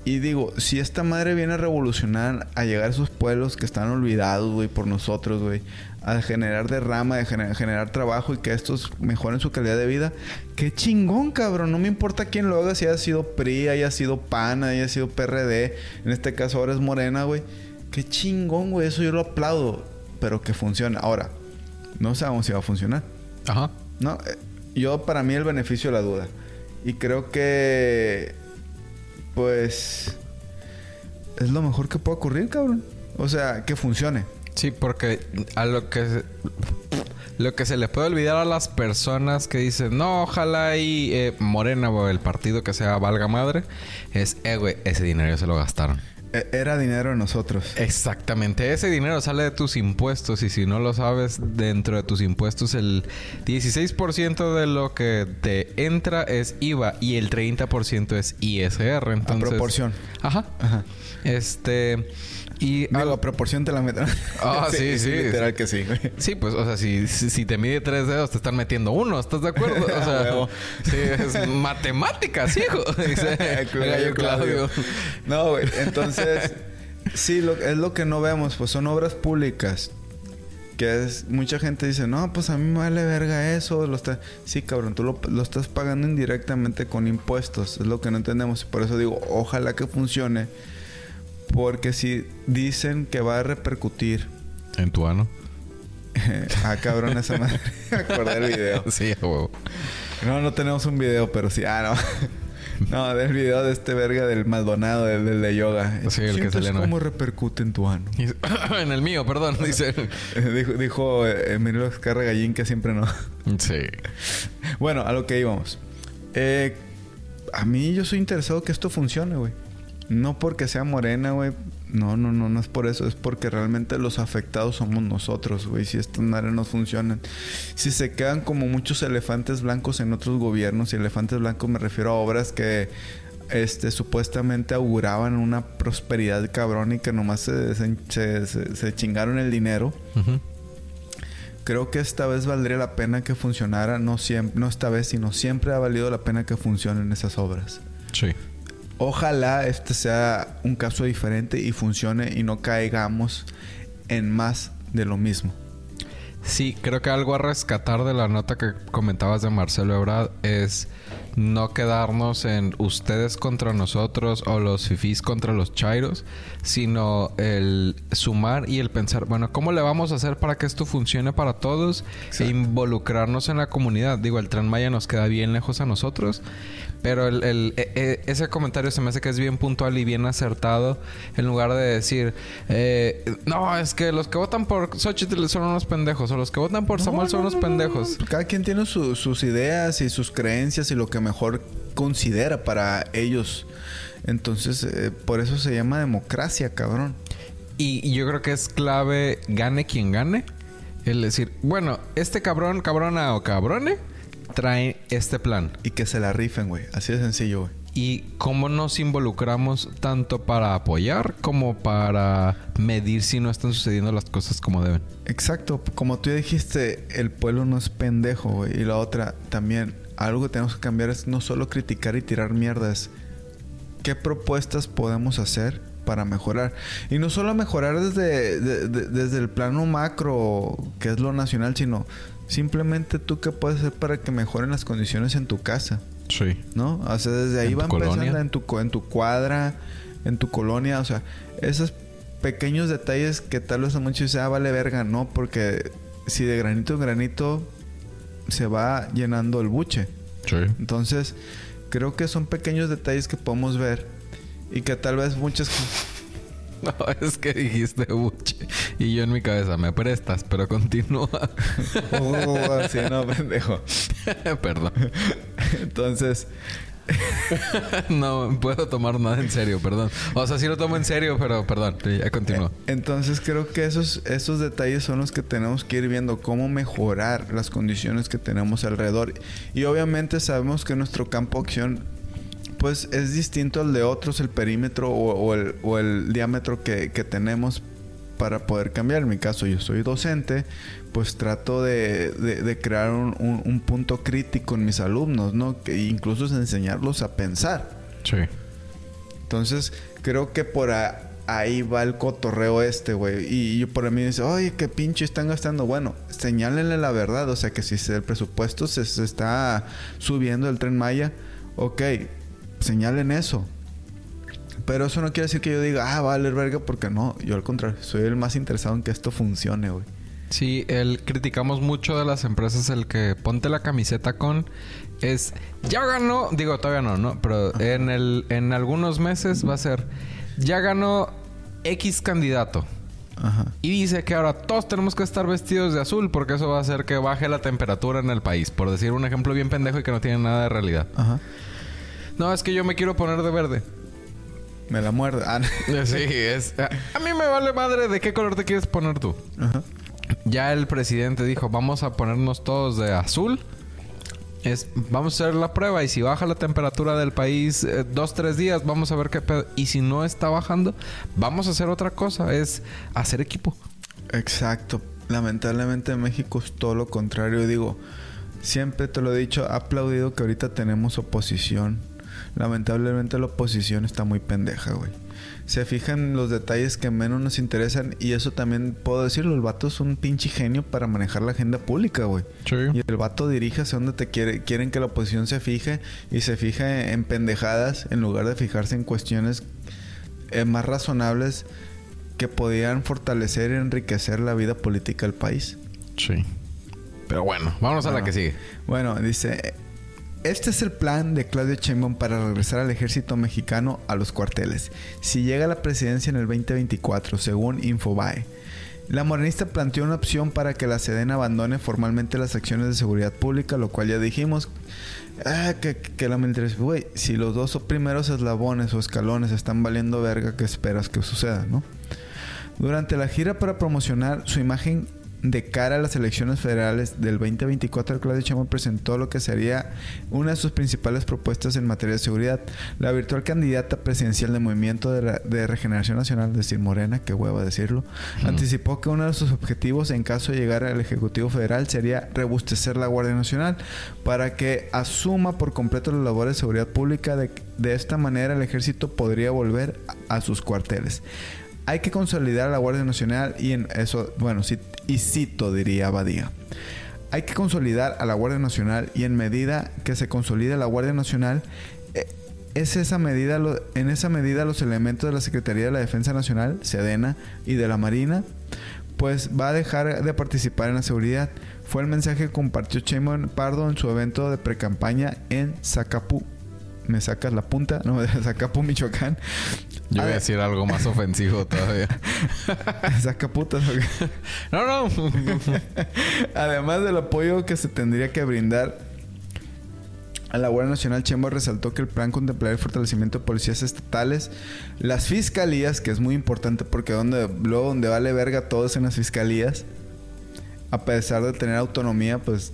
Y digo, si esta madre viene a revolucionar, a llegar a esos pueblos que están olvidados, güey, por nosotros, güey, a generar derrama, a generar trabajo y que estos mejoren su calidad de vida, qué chingón, cabrón. No me importa quién lo haga, si haya sido PRI, haya sido PAN, haya sido PRD, en este caso ahora es Morena, güey. Qué chingón, güey, eso yo lo aplaudo, pero que funcione. Ahora, no sabemos si va a funcionar. Ajá. No, eh, yo para mí el beneficio de la duda. Y creo que pues es lo mejor que puede ocurrir, cabrón. O sea, que funcione. Sí, porque a lo que lo que se le puede olvidar a las personas que dicen, no, ojalá y eh, Morena o el partido que sea valga madre, es, eh, güey, ese dinero se lo gastaron. E, era dinero de nosotros. Exactamente. Ese dinero sale de tus impuestos y si no lo sabes, dentro de tus impuestos el 16% de lo que te entra es IVA y el 30% es ISR. Entonces, A proporción. Ajá. Ajá. Este... Y Digo, a proporción te la meten. Ah, sí, sí. Literal que sí, Sí, pues, o sea, si, si, te mide tres dedos, te están metiendo uno, ¿estás de acuerdo? O sea, sí, es matemáticas, hijo. Dice Claudio, Claudio. No, güey. Entonces, sí, lo, es lo que no vemos, pues son obras públicas. Que es, mucha gente dice, no, pues a mí me vale verga eso. Lo está... Sí, cabrón, tú lo, lo estás pagando indirectamente con impuestos. Es lo que no entendemos. Por eso digo, ojalá que funcione porque si dicen que va a repercutir. ¿En tu ano? ah, cabrón, esa madre. acordé del video. Sí, huevo. No, no tenemos un video, pero sí. Ah, no. No, del video de este verga del Maldonado, del, de yoga. Sí, el que se ¿Cómo repercute en tu ano? en el mío, perdón, dice. dijo dijo eh, Emilio Escarra Gallín que siempre no. sí. Bueno, a lo que íbamos. Eh, a mí yo soy interesado que esto funcione, güey. No porque sea morena, güey. No, no, no, no es por eso. Es porque realmente los afectados somos nosotros, güey. Si estas madres no funcionan. Si se quedan como muchos elefantes blancos en otros gobiernos. Y elefantes blancos me refiero a obras que este, supuestamente auguraban una prosperidad cabrón y que nomás se, se, chingaron el dinero. Creo que esta vez valdría la pena que funcionara. No, siempre, no esta vez, sino siempre ha valido la pena que funcionen esas obras. Sí. Ojalá este sea un caso diferente y funcione y no caigamos en más de lo mismo. Sí, creo que algo a rescatar de la nota que comentabas de Marcelo Ebrard es no quedarnos en ustedes contra nosotros o los fifís contra los chairos, sino el sumar y el pensar, bueno, ¿cómo le vamos a hacer para que esto funcione para todos e involucrarnos en la comunidad? Digo, el Tren Maya nos queda bien lejos a nosotros, pero el, el, e, e, ese comentario se me hace que es bien puntual y bien acertado en lugar de decir, eh, no, es que los que votan por Xochitl son unos pendejos o los que votan por Samuel son unos pendejos. Cada quien tiene sus ideas y sus creencias y lo que mejor considera para ellos. Entonces, eh, por eso se llama democracia, cabrón. Y, yo creo que es clave, gane quien gane. El decir, bueno, este cabrón, cabrona o cabrone, trae este plan. Y que se la rifen, güey. Así de sencillo, güey. Y cómo nos involucramos tanto para apoyar como para medir si no están sucediendo las cosas como deben. Exacto. Como tú dijiste, el pueblo no es pendejo. Y la otra también algo que tenemos que cambiar es no solo criticar y tirar mierdas. ¿Qué propuestas podemos hacer para mejorar? Y no solo mejorar desde, desde el plano macro, que es lo nacional, sino simplemente tú qué puedes hacer para que mejoren las condiciones en tu casa. Sí. ¿No? O sea, desde ahí va empezando en tu, en tu cuadra, en tu colonia. O sea, esos pequeños detalles que tal vez a muchos dicen, ah, vale verga, ¿no? Porque si de granito en granito se va llenando el buche. Entonces, creo que son pequeños detalles que podemos ver y que tal vez muchas... No, es que dijiste buche. Y yo en mi cabeza, me prestas, pero continúa. oh, así no, pendejo. Perdón. Entonces, no puedo tomar nada en serio, perdón. O sea, sí lo tomo en serio, pero perdón, ya continúo. Entonces creo que esos, esos detalles son los que tenemos que ir viendo, cómo mejorar las condiciones que tenemos alrededor. Y obviamente sabemos que nuestro campo de acción pues es distinto al de otros el perímetro o, el, o el, diámetro que, que, tenemos para poder cambiar. En mi caso, yo soy docente, pues trato de, de, crear un, un, punto crítico en mis alumnos, ¿no? Que incluso es enseñarlos a pensar. Sí. Entonces, creo que por ahí va el cotorreo este, güey. Y, yo por mí dice, oye, qué pinche están gastando. Bueno, señálenle la verdad. O sea, que si el presupuesto se, se está subiendo el tren Maya, ok, señalen eso. Pero eso no quiere decir que yo diga, ah, vale, verga, porque no. Yo al contrario, soy el más interesado en que esto funcione, güey. Sí, el, criticamos mucho de las empresas el que ponte la camiseta con es ya ganó, digo todavía no, ¿no? Pero en el en algunos meses va a ser ya ganó X candidato. Ajá. Y dice que ahora todos tenemos que estar vestidos de azul porque eso va a hacer que baje la temperatura en el país, por decir un ejemplo bien pendejo y que no tiene nada de realidad. Ajá. No, es que yo me quiero poner de verde. Me la muerde. Ah, sí, es. A mí me vale madre de qué color te quieres poner tú. Ajá. Ya el presidente dijo, vamos a ponernos todos de azul. Es, vamos a hacer la prueba y si baja la temperatura del país eh, dos, tres días, vamos a ver qué pedo. Y si no está bajando, vamos a hacer otra cosa, es hacer equipo. Exacto. Lamentablemente en México es todo lo contrario. Digo, siempre te lo he dicho, aplaudido que ahorita tenemos oposición. Lamentablemente la oposición está muy pendeja, güey se fijan los detalles que menos nos interesan y eso también puedo decirlo, el vato es un pinche genio para manejar la agenda pública, güey. Y el vato dirige hacia donde te quiere, quieren que la oposición se fije y se fije en pendejadas en lugar de fijarse en cuestiones eh, más razonables que podían fortalecer y enriquecer la vida política del país. Sí. Pero bueno, vámonos a la que sigue. Bueno, dice, este es el plan de Claudio Sheinbaum para regresar al ejército mexicano a los cuarteles. Si llega a la presidencia en el 2024, según Infobae. La morenista planteó una opción para que la Sedena abandone formalmente las acciones de seguridad pública, lo cual ya dijimos ah, que, que, la güey, si los dos primeros eslabones o escalones están valiendo verga, ¿qué esperas que suceda, no? Durante la gira para promocionar su imagen de cara a las elecciones federales del 2024, Claudio Sheinbaum presentó lo que sería una de sus principales propuestas en materia de seguridad. La virtual candidata presidencial del Movimiento de, Regeneración Nacional, es decir, Morena, que hueva decirlo, anticipó que uno de sus objetivos en caso de llegar al Ejecutivo Federal sería rebustecer la Guardia Nacional para que asuma por completo las labores de seguridad pública. De, de esta manera el ejército podría volver a sus cuarteles hay que consolidar a la Guardia Nacional y en eso, bueno, sí, y cito, diría Abadía. Hay que consolidar a la Guardia Nacional y en medida que se consolide la Guardia Nacional, eh, es esa medida, en esa medida los elementos de la Secretaría de la Defensa Nacional, SEDENA, y de la Marina, pues va a dejar de participar en la seguridad. Fue el mensaje que compartió Chemon Pardo en su evento de precampaña en Zacapú. Me sacas la punta, no, de Zacapú, Michoacán, yo voy a decir algo más ofensivo todavía. Saca putas. no, no. Además del apoyo que se tendría que brindar a la Guardia Nacional, Chembo resaltó que el plan contemplaría el fortalecimiento de policías estatales, las fiscalías, que es muy importante porque donde, luego donde vale verga todo es en las fiscalías, a pesar de tener autonomía, pues,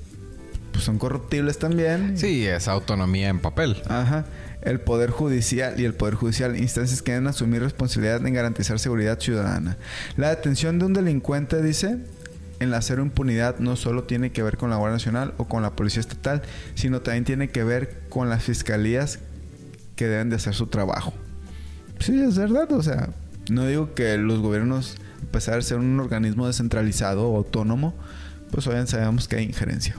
pues son corruptibles también. Sí, es autonomía en papel. Ajá el Poder Judicial y el Poder Judicial, instancias que deben asumir responsabilidad en garantizar seguridad ciudadana. La detención de un delincuente, dice, en la cero impunidad no solo tiene que ver con la Guardia Nacional o con la Policía Estatal, sino también tiene que ver con las fiscalías que deben de hacer su trabajo. Sí, es verdad, o sea, no digo que los gobiernos, a pesar de ser un organismo descentralizado o autónomo, pues obviamente sabemos que hay injerencia.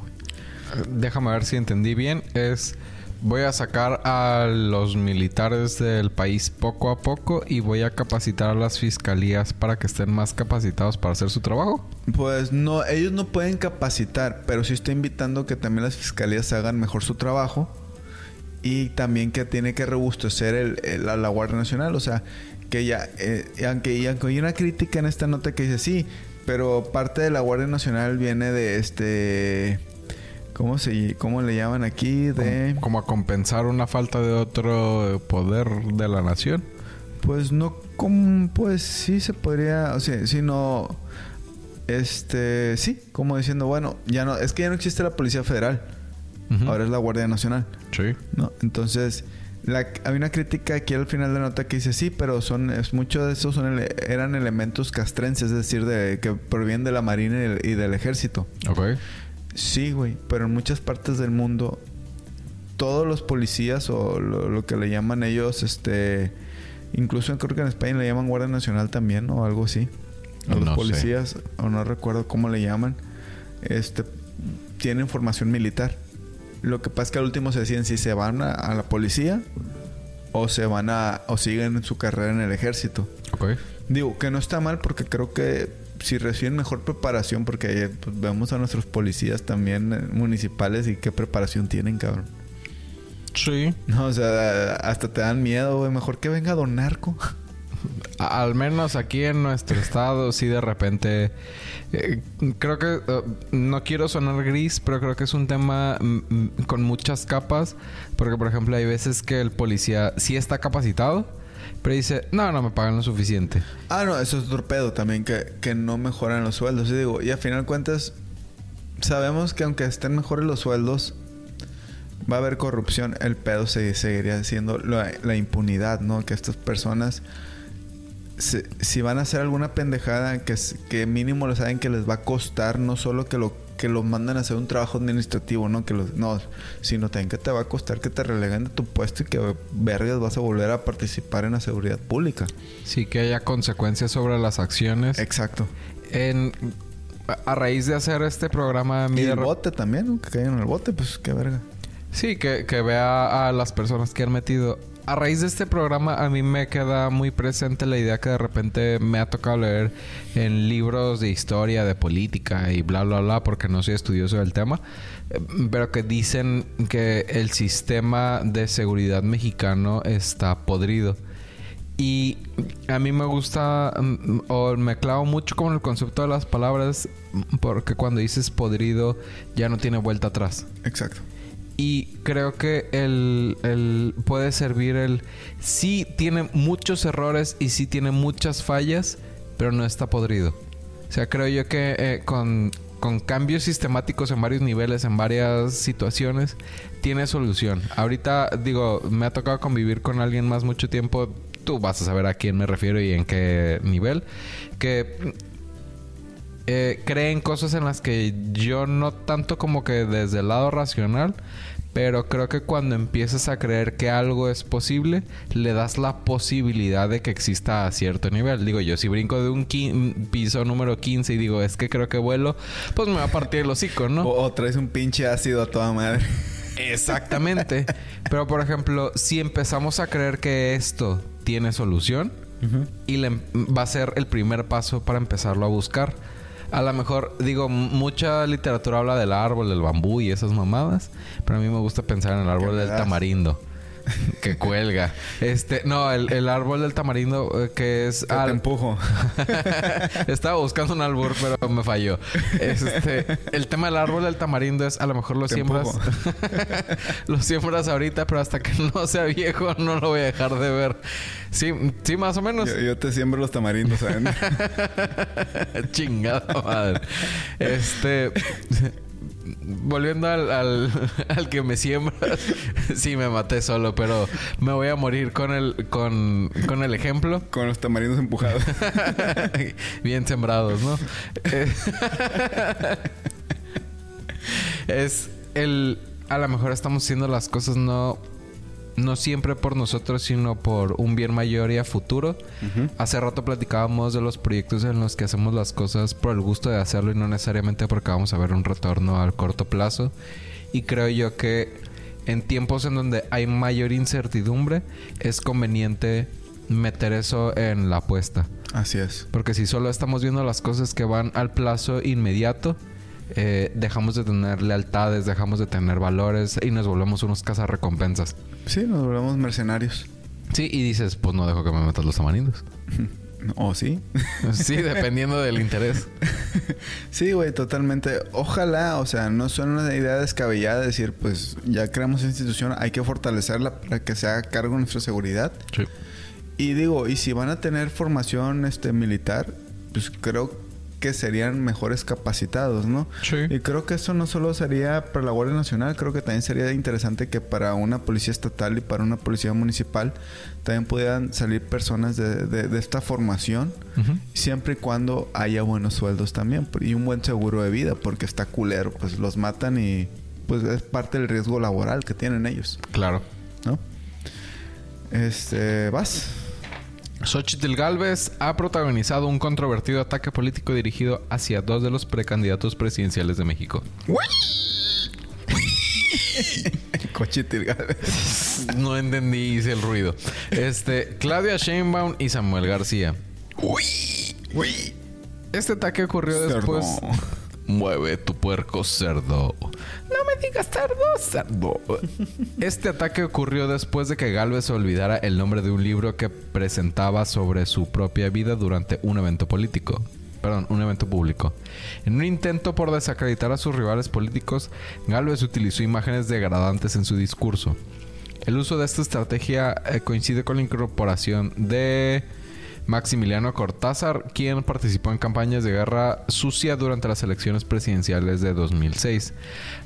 Déjame ver si entendí bien. Es voy a sacar a los militares del país poco a poco y voy a capacitar a las fiscalías para que estén más capacitados para hacer su trabajo. Pues no, ellos no pueden capacitar, pero sí estoy invitando que también las fiscalías hagan mejor su trabajo y también que tiene que robustecer el, la, Guardia Nacional, o sea, que ya, eh, aunque, y aunque hay una crítica en esta nota que dice sí, pero parte de la Guardia Nacional viene de este ¿Cómo, se, ¿Cómo le llaman aquí? De... ¿Como, a compensar una falta de otro poder de la nación? Pues no, como, pues sí se podría, o sea, si no, este, sí, como diciendo, bueno, ya no, es que ya no existe la Policía Federal, ahora es la Guardia Nacional. Sí. ¿no? Entonces, La, hay una crítica aquí al final de la nota que dice sí, pero son es, muchos de esos son ele- eran elementos castrenses, es decir, de que provienen de la marina y del, y del ejército. Ok. Sí, güey, pero en muchas partes del mundo todos los policías o lo, lo que le llaman ellos, este, incluso creo que en España le llaman Guardia Nacional también o algo así. A los No sé. policías, o no recuerdo cómo le llaman, este, tienen formación militar. Lo que pasa es que al último se deciden si se van a, a la policía o se van a o siguen su carrera en el ejército. Digo, que no está mal porque creo que si reciben mejor preparación, porque pues, vemos a nuestros policías también eh, municipales y qué preparación tienen, cabrón. Sí. No, o sea, hasta te dan miedo, güey. Mejor que venga Don Narco. Al menos aquí en nuestro estado, sí de repente. eh, creo que. eh, no quiero sonar gris, pero creo que es un tema mm, mm, con muchas capas. Porque, por ejemplo, hay veces que el policía sí está capacitado, pero dice: No, no me pagan lo suficiente. Ah, no, eso es torpedo también, que, que no mejoran los sueldos. Y digo, y a final de cuentas, sabemos que aunque estén mejores los sueldos, va a haber corrupción. El pedo se, seguiría siendo la, impunidad, ¿no? Que estas personas, se- si van a hacer alguna pendejada, que, que mínimo lo saben que les va a costar, no solo que lo que los mandan a hacer un trabajo administrativo, ¿no? Que los, no, sino también que te va a costar que te releguen de tu puesto y que vergas vas a volver a participar en la seguridad pública. Sí que haya consecuencias sobre las acciones. Exacto. En, a- raíz de hacer este programa, Y el bote también, ¿no? Que caigan en el bote, pues qué verga. Sí, que, que vea a las personas que han metido. A raíz de este programa, a mí me queda muy presente la idea que de repente me ha tocado leer en libros de historia, de política y bla, bla, bla, porque no soy estudioso del tema, eh, pero que dicen que el sistema de seguridad mexicano está podrido. Y a mí me gusta, mm, o me clavo mucho con el concepto de las palabras, porque cuando dices podrido ya no tiene vuelta atrás. Exacto. Y creo que el, el puede servir el... Sí tiene muchos errores y sí tiene muchas fallas, pero no está podrido. O sea, creo yo que eh, con, con cambios sistemáticos en varios niveles, en varias situaciones, tiene solución. Ahorita, digo, me ha tocado convivir con alguien más mucho tiempo. Tú vas a saber a quién me refiero y en qué nivel. Que eh, creen cosas en las que yo no tanto como que desde el lado racional, pero creo que cuando empiezas a creer que algo es posible, le das la posibilidad de que exista a cierto nivel. Digo, yo si brinco de un piso número 15 y digo, es que creo que vuelo, pues me va a partir el hocico, ¿no? O, o traes un pinche ácido a toda madre. Exactamente. Pero por ejemplo, si empezamos a creer que esto tiene solución y le- va a ser el primer paso para empezarlo a buscar. A lo mejor, digo, mucha literatura habla del árbol, del bambú y esas mamadas, pero a mí me gusta pensar en el árbol del das? tamarindo. que cuelga. Este, no, el, el árbol del tamarindo eh, que es Te al- empujo. Estaba buscando un albur, pero me falló. Este, el tema del árbol del tamarindo es a lo mejor lo Te siembras. lo siembras ahorita, pero hasta que no sea viejo no lo voy a dejar de ver. Sí, sí, más o menos. Yo, yo te siembro los tamarindos, ¿saben? Chingada madre. Este. Volviendo al, al, al que me siembras, sí me maté solo, pero me voy a morir con el, con, con el ejemplo. Con los tamarindos empujados. Bien sembrados, ¿no? Es el... A lo mejor estamos haciendo las cosas no... No siempre por nosotros, sino por un bien mayor y a futuro. Hace rato platicábamos de los proyectos en los que hacemos las cosas por el gusto de hacerlo y no necesariamente porque vamos a ver un retorno al corto plazo. Y creo yo que en tiempos en donde hay mayor incertidumbre, es conveniente meter eso en la apuesta. Así es. Porque si solo estamos viendo las cosas que van al plazo inmediato, eh, dejamos de tener lealtades, dejamos de tener valores y nos volvemos unos cazarrecompensas. Sí, nos volvemos mercenarios. Sí, y dices, pues no dejo que me metas los tamarindos. ¿O sí? Sí, dependiendo del interés. sí, güey, totalmente. Ojalá, o sea, no suena una idea descabellada decir, pues ya creamos institución, hay que fortalecerla para que se haga cargo de nuestra seguridad. Y digo, y si van a tener formación este militar, pues creo que serían mejores capacitados, ¿no? Sí. Y creo que eso no solo sería para la Guardia Nacional, creo que también sería interesante que para una policía estatal y para una policía municipal también pudieran salir personas de, de- de esta formación, siempre y cuando haya buenos sueldos también y un buen seguro de vida, porque está culero, pues los matan y pues es parte del riesgo laboral que tienen ellos, Claro. ¿no? Este, vas. Xochitl Galvez ha protagonizado un controvertido ataque político dirigido hacia dos de los precandidatos presidenciales de México. Cochitil. No entendí, hice el ruido. Este, Claudia Sheinbaum y Samuel García. Este ataque ocurrió después. Mueve tu puerco cerdo. No me digas cerdo, cerdo. Este ataque ocurrió después de que Galvez olvidara el nombre de un libro que presentaba sobre su propia vida durante un evento político. Perdón, un evento público. En un intento por desacreditar a sus rivales políticos, Galvez utilizó imágenes degradantes en su discurso. El uso de esta estrategia eh, coincide con la incorporación de Maximiliano Cortázar, quien participó en campañas de guerra sucia durante las elecciones presidenciales de 2006,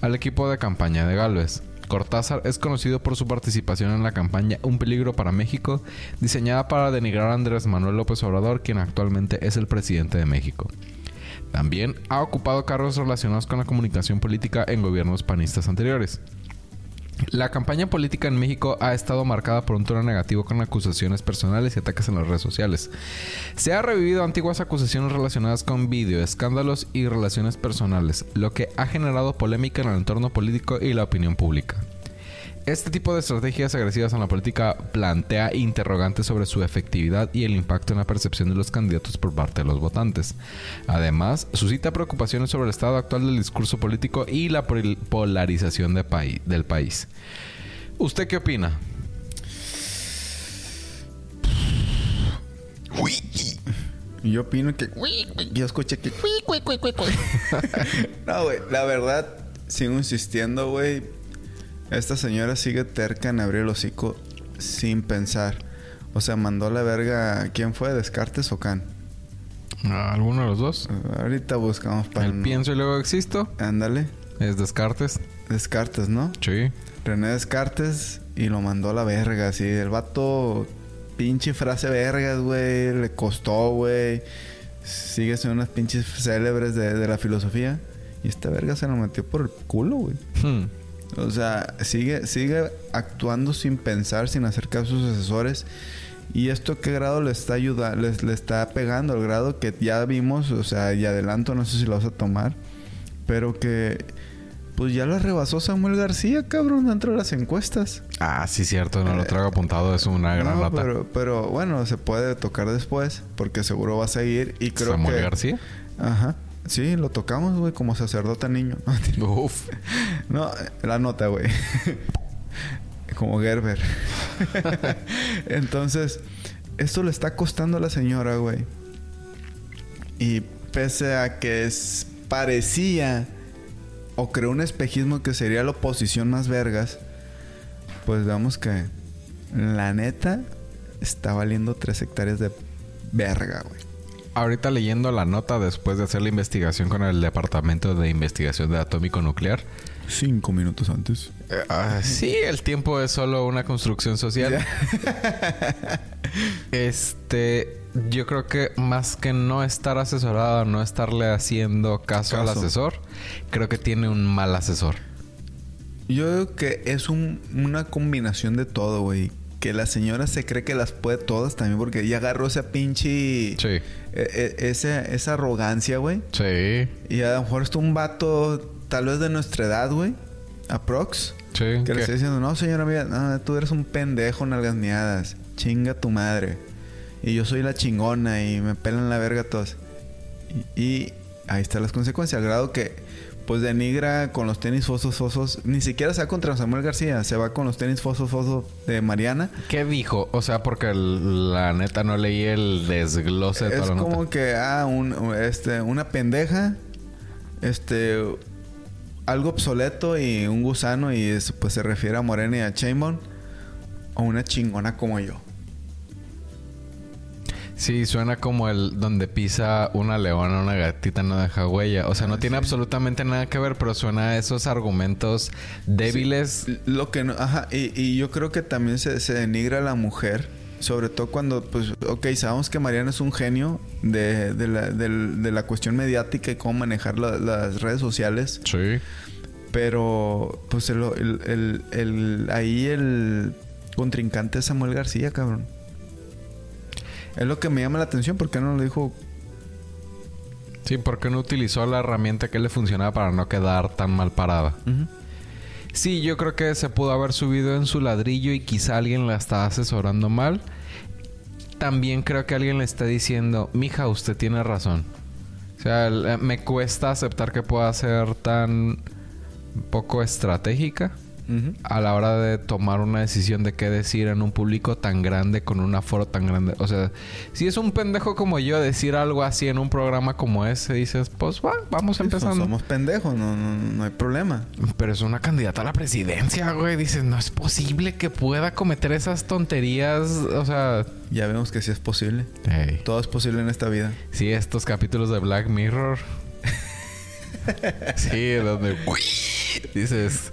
al equipo de campaña de Galvez. Cortázar es conocido por su participación en la campaña Un peligro para México, diseñada para denigrar a Andrés Manuel López Obrador, quien actualmente es el presidente de México. También ha ocupado cargos relacionados con la comunicación política en gobiernos panistas anteriores. La campaña política en México ha estado marcada por un tono negativo con acusaciones personales y ataques en las redes sociales. Se ha revivido antiguas acusaciones relacionadas con vídeo, escándalos y relaciones personales, lo que ha generado polémica en el entorno político y la opinión pública. Este tipo de estrategias agresivas en la política plantea interrogantes sobre su efectividad y el impacto en la percepción de los candidatos por parte de los votantes. Además, suscita preocupaciones sobre el estado actual del discurso político y la pol- polarización de del país. ¿Usted qué opina? Y yo opino que... Yo escuché que... no, güey. La verdad, sigo insistiendo, güey. Esta señora sigue terca en abrir el hocico sin pensar. O sea, mandó a la verga... ¿Quién fue? ¿Descartes o Can? ¿Alguno de los dos? Ahorita buscamos para... El pienso y luego existo. Ándale. Es Descartes. Descartes, ¿no? Sí. René Descartes y lo mandó a la verga, así. El vato, pinche frase vergas, güey. Le costó, güey. Sigue siendo unas pinches célebres de, de la filosofía. Y esta verga se lo metió por el culo, güey. Hmm. O sea, sigue, sigue actuando sin pensar, sin hacer caso a sus asesores. ¿Y esto qué grado le está ayudando? Le, le está pegando al grado que ya vimos, o sea, y adelanto, no sé si lo vas a tomar. Pero que, pues ya la rebasó Samuel García, cabrón, dentro de las encuestas. Ah, sí, cierto. No lo traigo apuntado. Es una gran No, nota. Pero, pero bueno, se puede tocar después, porque seguro va a seguir. Y creo Samuel que. García. Ajá. Sí, lo tocamos, güey, como sacerdote niño. Uf. No, la nota, güey. Como Gerber. Entonces, esto le está costando a la señora, güey. Y pese a que es, parecía o creó un espejismo que sería la oposición más vergas, pues vemos que la neta está valiendo tres hectáreas de verga, güey. Ahorita leyendo la nota después de hacer la investigación con el Departamento de Investigación de Atómico Nuclear. Cinco minutos antes. Eh, ah, sí, el tiempo es solo una construcción social. Este, yo creo que más que no estar asesorado, no estarle haciendo caso, al asesor, creo que tiene un mal asesor. Yo creo que es un- una combinación de todo, güey. Que la señora se cree que las puede todas también porque ella agarró esa pinche... Sí. e- e- esa, esa arrogancia, güey. Sí, Y a lo mejor está un vato tal vez de nuestra edad, güey. Aprox. sí. Que ¿qué? le está diciendo, no, señora mía, no, tú eres un pendejo, nalgas miadas. Chinga tu madre. Y yo soy la chingona y me pelan la verga todos. Y, y ahí están las consecuencias. Al grado que, pues, denigra con los tenis fosos fosos. Ni siquiera se va contra Samuel García. Se va con los tenis fosos fosos de Mariana. ¿Qué dijo? O sea, porque la neta no leí el desglose de Es toda como nota. que, ah, un, este, una pendeja. Este... Algo obsoleto y un gusano. Y pues se refiere a Morena y a Chainbone. O una chingona como yo. Sí, suena como el donde pisa una leona, una gatita no deja huella. O sea, no Ah, tiene sí. absolutamente nada que ver, pero suena a esos argumentos débiles. Lo que no, ajá, y, y yo creo que también se, se denigra a la mujer, sobre todo cuando, pues, ok, sabemos que Mariana es un genio de, de la, de la cuestión mediática y cómo manejar la- las redes sociales, Sí. pero, pues, el, el- el- el- ahí el contrincante es Samuel García, cabrón. Es lo que me llama la atención, porque no lo dijo Sí, porque no utilizó la herramienta que le funcionaba para no quedar tan mal parada. Sí, yo creo que se pudo haber subido en su ladrillo y quizá alguien la está asesorando mal. También creo que alguien le está diciendo, mija, usted tiene razón. O sea, el- me cuesta aceptar que pueda ser tan poco estratégica A la hora de tomar una decisión de qué decir en un público tan grande con un aforo tan grande. O sea, si es un pendejo como yo decir algo así en un programa como ese, dices, pues va, vamos Sí, empezando. Somos pendejos, no, no, no hay problema. Pero es una candidata a la presidencia, güey. Dices, no es posible que pueda cometer esas tonterías. O sea, Ya vemos que sí es posible. hey. Todo es posible en esta vida. sí, estos capítulos de Black Mirror. sí, donde uy, dices,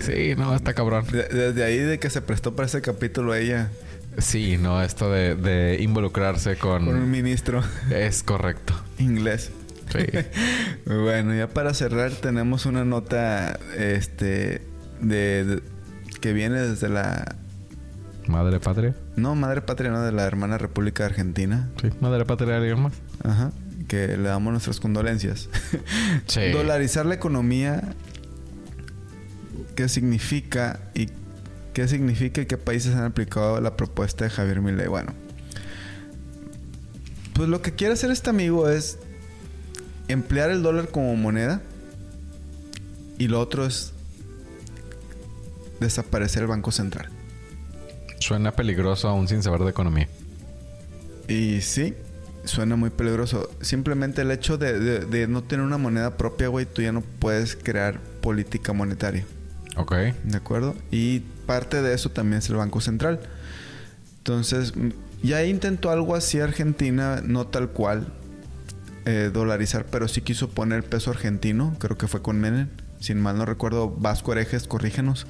sí, no, está cabrón. De- desde ahí de que se prestó para ese capítulo ella Sí, no, esto de, de involucrarse con. con un ministro Es correcto. inglés. Sí. Bueno, ya para cerrar tenemos una nota este de, de- que viene desde la Madre patria. no madre patria, no de la hermana República Argentina. Sí, madre patria de alguien más. Ajá, que le damos nuestras condolencias. Sí. Dolarizar la economía ¿qué significa y qué significa y qué países han aplicado la propuesta de Javier Milei? Bueno, pues lo que quiere hacer este amigo es emplear el dólar como moneda y lo otro es desaparecer el Banco Central. Suena peligroso aún sin saber de economía. Y sí, suena muy peligroso. Simplemente el hecho de, de- de no tener una moneda propia, güey, tú ya no puedes crear política monetaria. Ok. ¿De acuerdo? Y parte de eso también es el Banco Central. Entonces, ya intentó algo así Argentina, no tal cual, eh, dolarizar, pero sí quiso poner peso argentino, creo que fue con Menem. Sin mal no recuerdo, Vasco Herejes, corrígenos.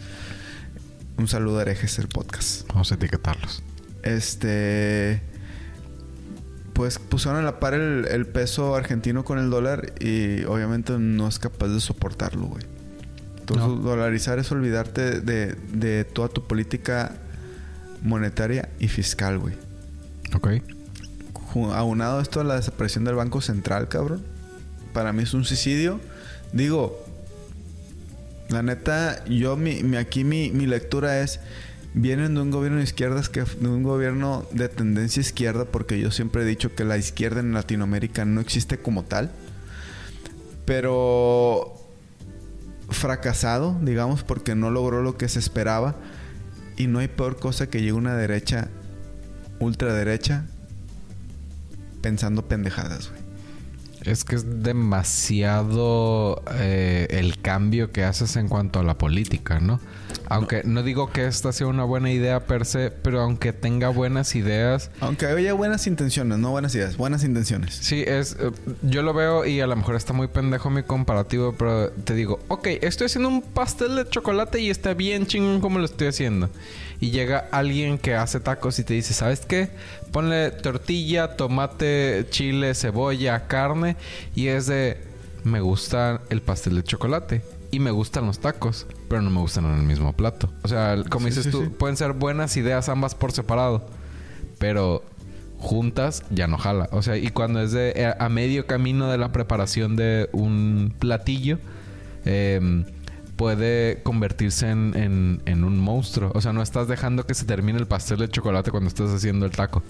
Un saludo a Herejes, el podcast. Vamos a etiquetarlos. Este. Pues pusieron a la par el, el peso argentino con el dólar y obviamente no es capaz de soportarlo, güey. Entonces, No. dolarizar es olvidarte de, de toda tu política monetaria y fiscal, güey. Ok. Aunado esto a la desaparición del Banco Central, cabrón. Para mí es un suicidio. Digo, la neta, yo mi, mi- aquí mi, mi lectura es vienen de un gobierno de izquierdas que de un gobierno de tendencia izquierda, porque yo siempre he dicho que la izquierda en Latinoamérica no existe como tal. Pero fracasado, digamos, porque no logró lo que se esperaba. Y no hay peor cosa que llegue una derecha, ultraderecha, pensando pendejadas, güey. Es que es demasiado eh, el cambio que haces en cuanto a la política, ¿no? Aunque no. digo que esta sea una buena idea per se, pero aunque tenga buenas ideas, Aunque haya buenas intenciones, no buenas ideas, buenas intenciones. sí, es. eh, yo lo veo y a lo mejor está muy pendejo mi comparativo, pero te digo, ok, estoy haciendo un pastel de chocolate y está bien chingón como lo estoy haciendo. Y llega alguien que hace tacos y te dice, ¿sabes qué? Ponle tortilla, tomate, chile, cebolla, carne. Y es de, me gusta el pastel de chocolate. Y me gustan los tacos, pero no me gustan en el mismo plato. O sea, como Sí, dices sí, tú, sí. pueden ser buenas ideas ambas por separado. Pero juntas ya no jala. O sea, y cuando es de eh, a medio camino de la preparación de un platillo, eh, puede convertirse en, en- un monstruo. O sea, no estás dejando que se termine el pastel de chocolate cuando estás haciendo el taco.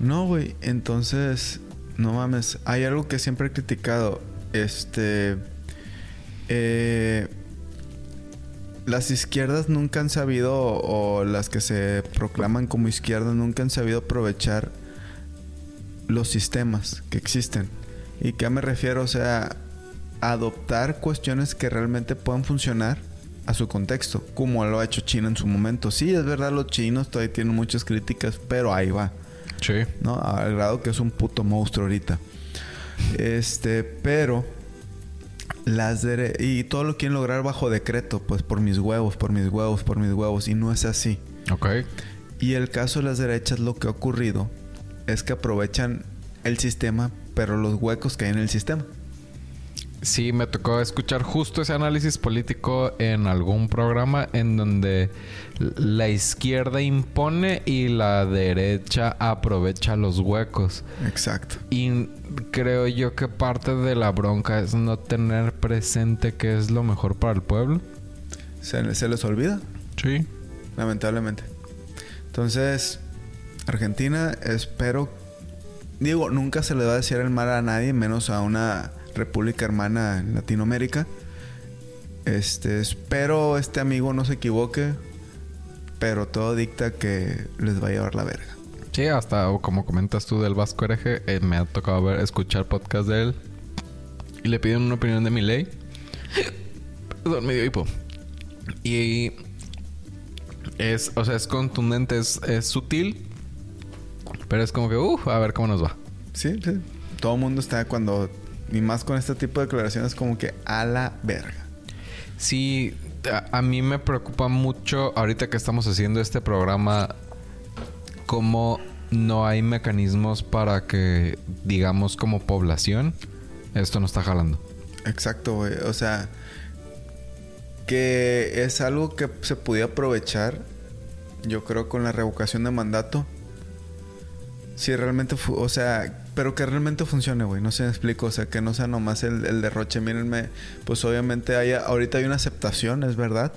No, güey. Entonces, no mames. Hay algo que siempre he criticado. Este. eh, las izquierdas nunca han sabido, o las que se proclaman como izquierdas, nunca han sabido aprovechar los sistemas que existen. ¿Y qué me refiero? O sea, adoptar cuestiones que realmente puedan funcionar a su contexto, como lo ha hecho China en su momento. Sí, es verdad, los chinos todavía tienen muchas críticas, pero ahí va. Sí. ¿no? Al grado que es un puto monstruo ahorita. Este, pero las dere y todo lo quieren lograr bajo decreto, pues por mis huevos, por mis huevos, por mis huevos y no es así. Ok. Y el caso de las derechas lo que ha ocurrido es que aprovechan el sistema, pero los huecos que hay en el sistema. Sí, me tocó escuchar justo ese análisis político en algún programa en donde la izquierda impone y la derecha aprovecha los huecos. Exacto. Y creo yo que parte de la bronca es no tener presente qué es lo mejor para el pueblo. Se, se les olvida, Sí. lamentablemente. Entonces, Argentina, espero. Digo, nunca se le va a decir el mal a nadie, menos a una república hermana en Latinoamérica. Este, espero este amigo no se equivoque, pero todo dicta que les va a llevar la verga. Sí, hasta como comentas tú del Vasco Hereje, eh, me ha tocado ver, escuchar podcast de él y le piden una opinión de mi ley. Perdón, medio hipo. Y es, o sea, es contundente, es, es sutil, pero es como que, uff, a ver cómo nos va. Sí, sí. Todo el mundo está cuando. Y más con este tipo de declaraciones, como que a la verga. Sí, a, a mí me preocupa mucho ahorita que estamos haciendo este programa cómo no hay mecanismos para que, digamos, como población, esto no está jalando. Exacto, güey. O sea, que es algo que se podía aprovechar, yo creo, con la revocación de mandato. Si realmente, o sea, pero que realmente funcione, güey. No se me explico, o sea, que no sea nomás el, el derroche. Mírenme, pues obviamente hay, ahorita hay una aceptación, es verdad.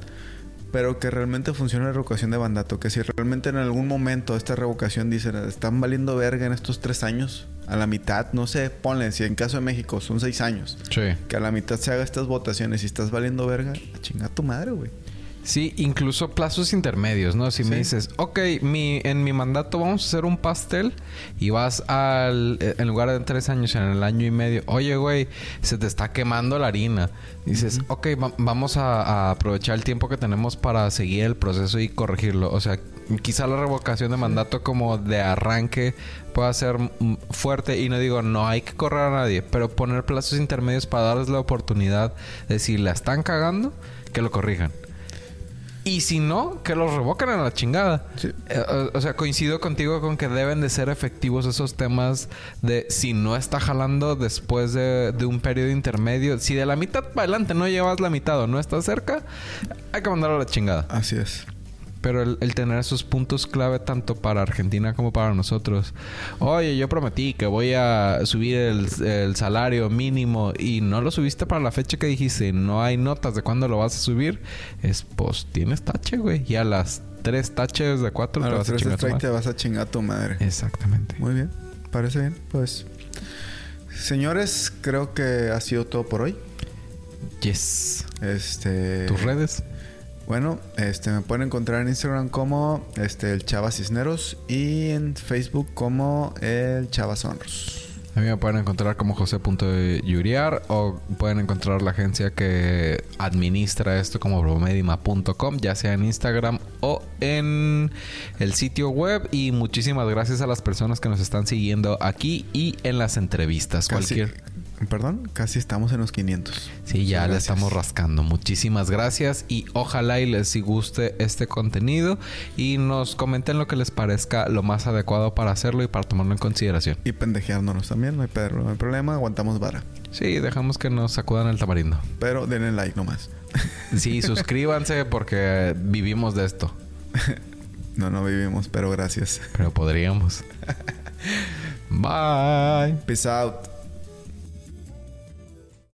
Pero que realmente funcione la revocación de mandato. Que si realmente en algún momento esta revocación dicen, están valiendo verga en estos tres años, a la mitad, no sé, ponle, si en caso de México son seis años Sí. que a la mitad se haga estas votaciones y estás valiendo verga, a chingar tu madre, güey. Sí, incluso plazos intermedios, ¿no? Si me dices, ok, mi, en mi mandato vamos a hacer un pastel y vas al, eh, en lugar de tres años, en el año y medio, oye, güey, se te está quemando la harina. Dices, ok, va- vamos a, a aprovechar el tiempo que tenemos para seguir el proceso y corregirlo. O sea, quizá la revocación de mandato como de arranque pueda ser fuerte y no digo, no hay que correr a nadie, pero poner plazos intermedios para darles la oportunidad de si la están cagando, que lo corrijan. Y si no, que los revocan a la chingada. Sí. Eh, o, o sea, coincido contigo con que deben de ser efectivos esos temas de si no está jalando después de, de un periodo intermedio. Si de la mitad para adelante no llevas la mitad o no estás cerca, hay que mandarlo a la chingada. Así es. Pero el, el tener esos puntos clave tanto para Argentina como para nosotros. Oye, yo prometí que voy a subir el, el salario mínimo y no lo subiste para la fecha que dijiste. No hay notas de cuándo lo vas a subir. Es pues tienes tache, güey. Y a las tres taches de cuatro A te vas a tres chingar strike te vas a chingar a tu madre. Exactamente. Muy bien. Parece bien. Pues. Señores, creo que ha sido todo por hoy. Yes. Este. ¿Tus redes? Bueno, este me pueden encontrar en Instagram como este el Chava Cisneros y en Facebook como el Chava Sonros. A mí me pueden encontrar como jose.yuriar o pueden encontrar la agencia que administra esto como bromedima.com, ya sea en Instagram o en el sitio web. Y muchísimas gracias a las personas que nos están siguiendo aquí y en las entrevistas. Casi, Cualquier. Perdón, casi estamos en los 500. Sí, ya Muchas le gracias. estamos rascando. Muchísimas gracias y ojalá y les guste este contenido y nos comenten lo que les parezca lo más adecuado para hacerlo y para tomarlo en consideración. Y pendejeándonos también, no hay, no hay problema, aguantamos vara. Sí, dejamos que nos sacudan el tamarindo. Pero denle like nomás. Sí, suscríbanse porque vivimos de esto. No, no vivimos, pero gracias. Pero podríamos. Bye. Peace out.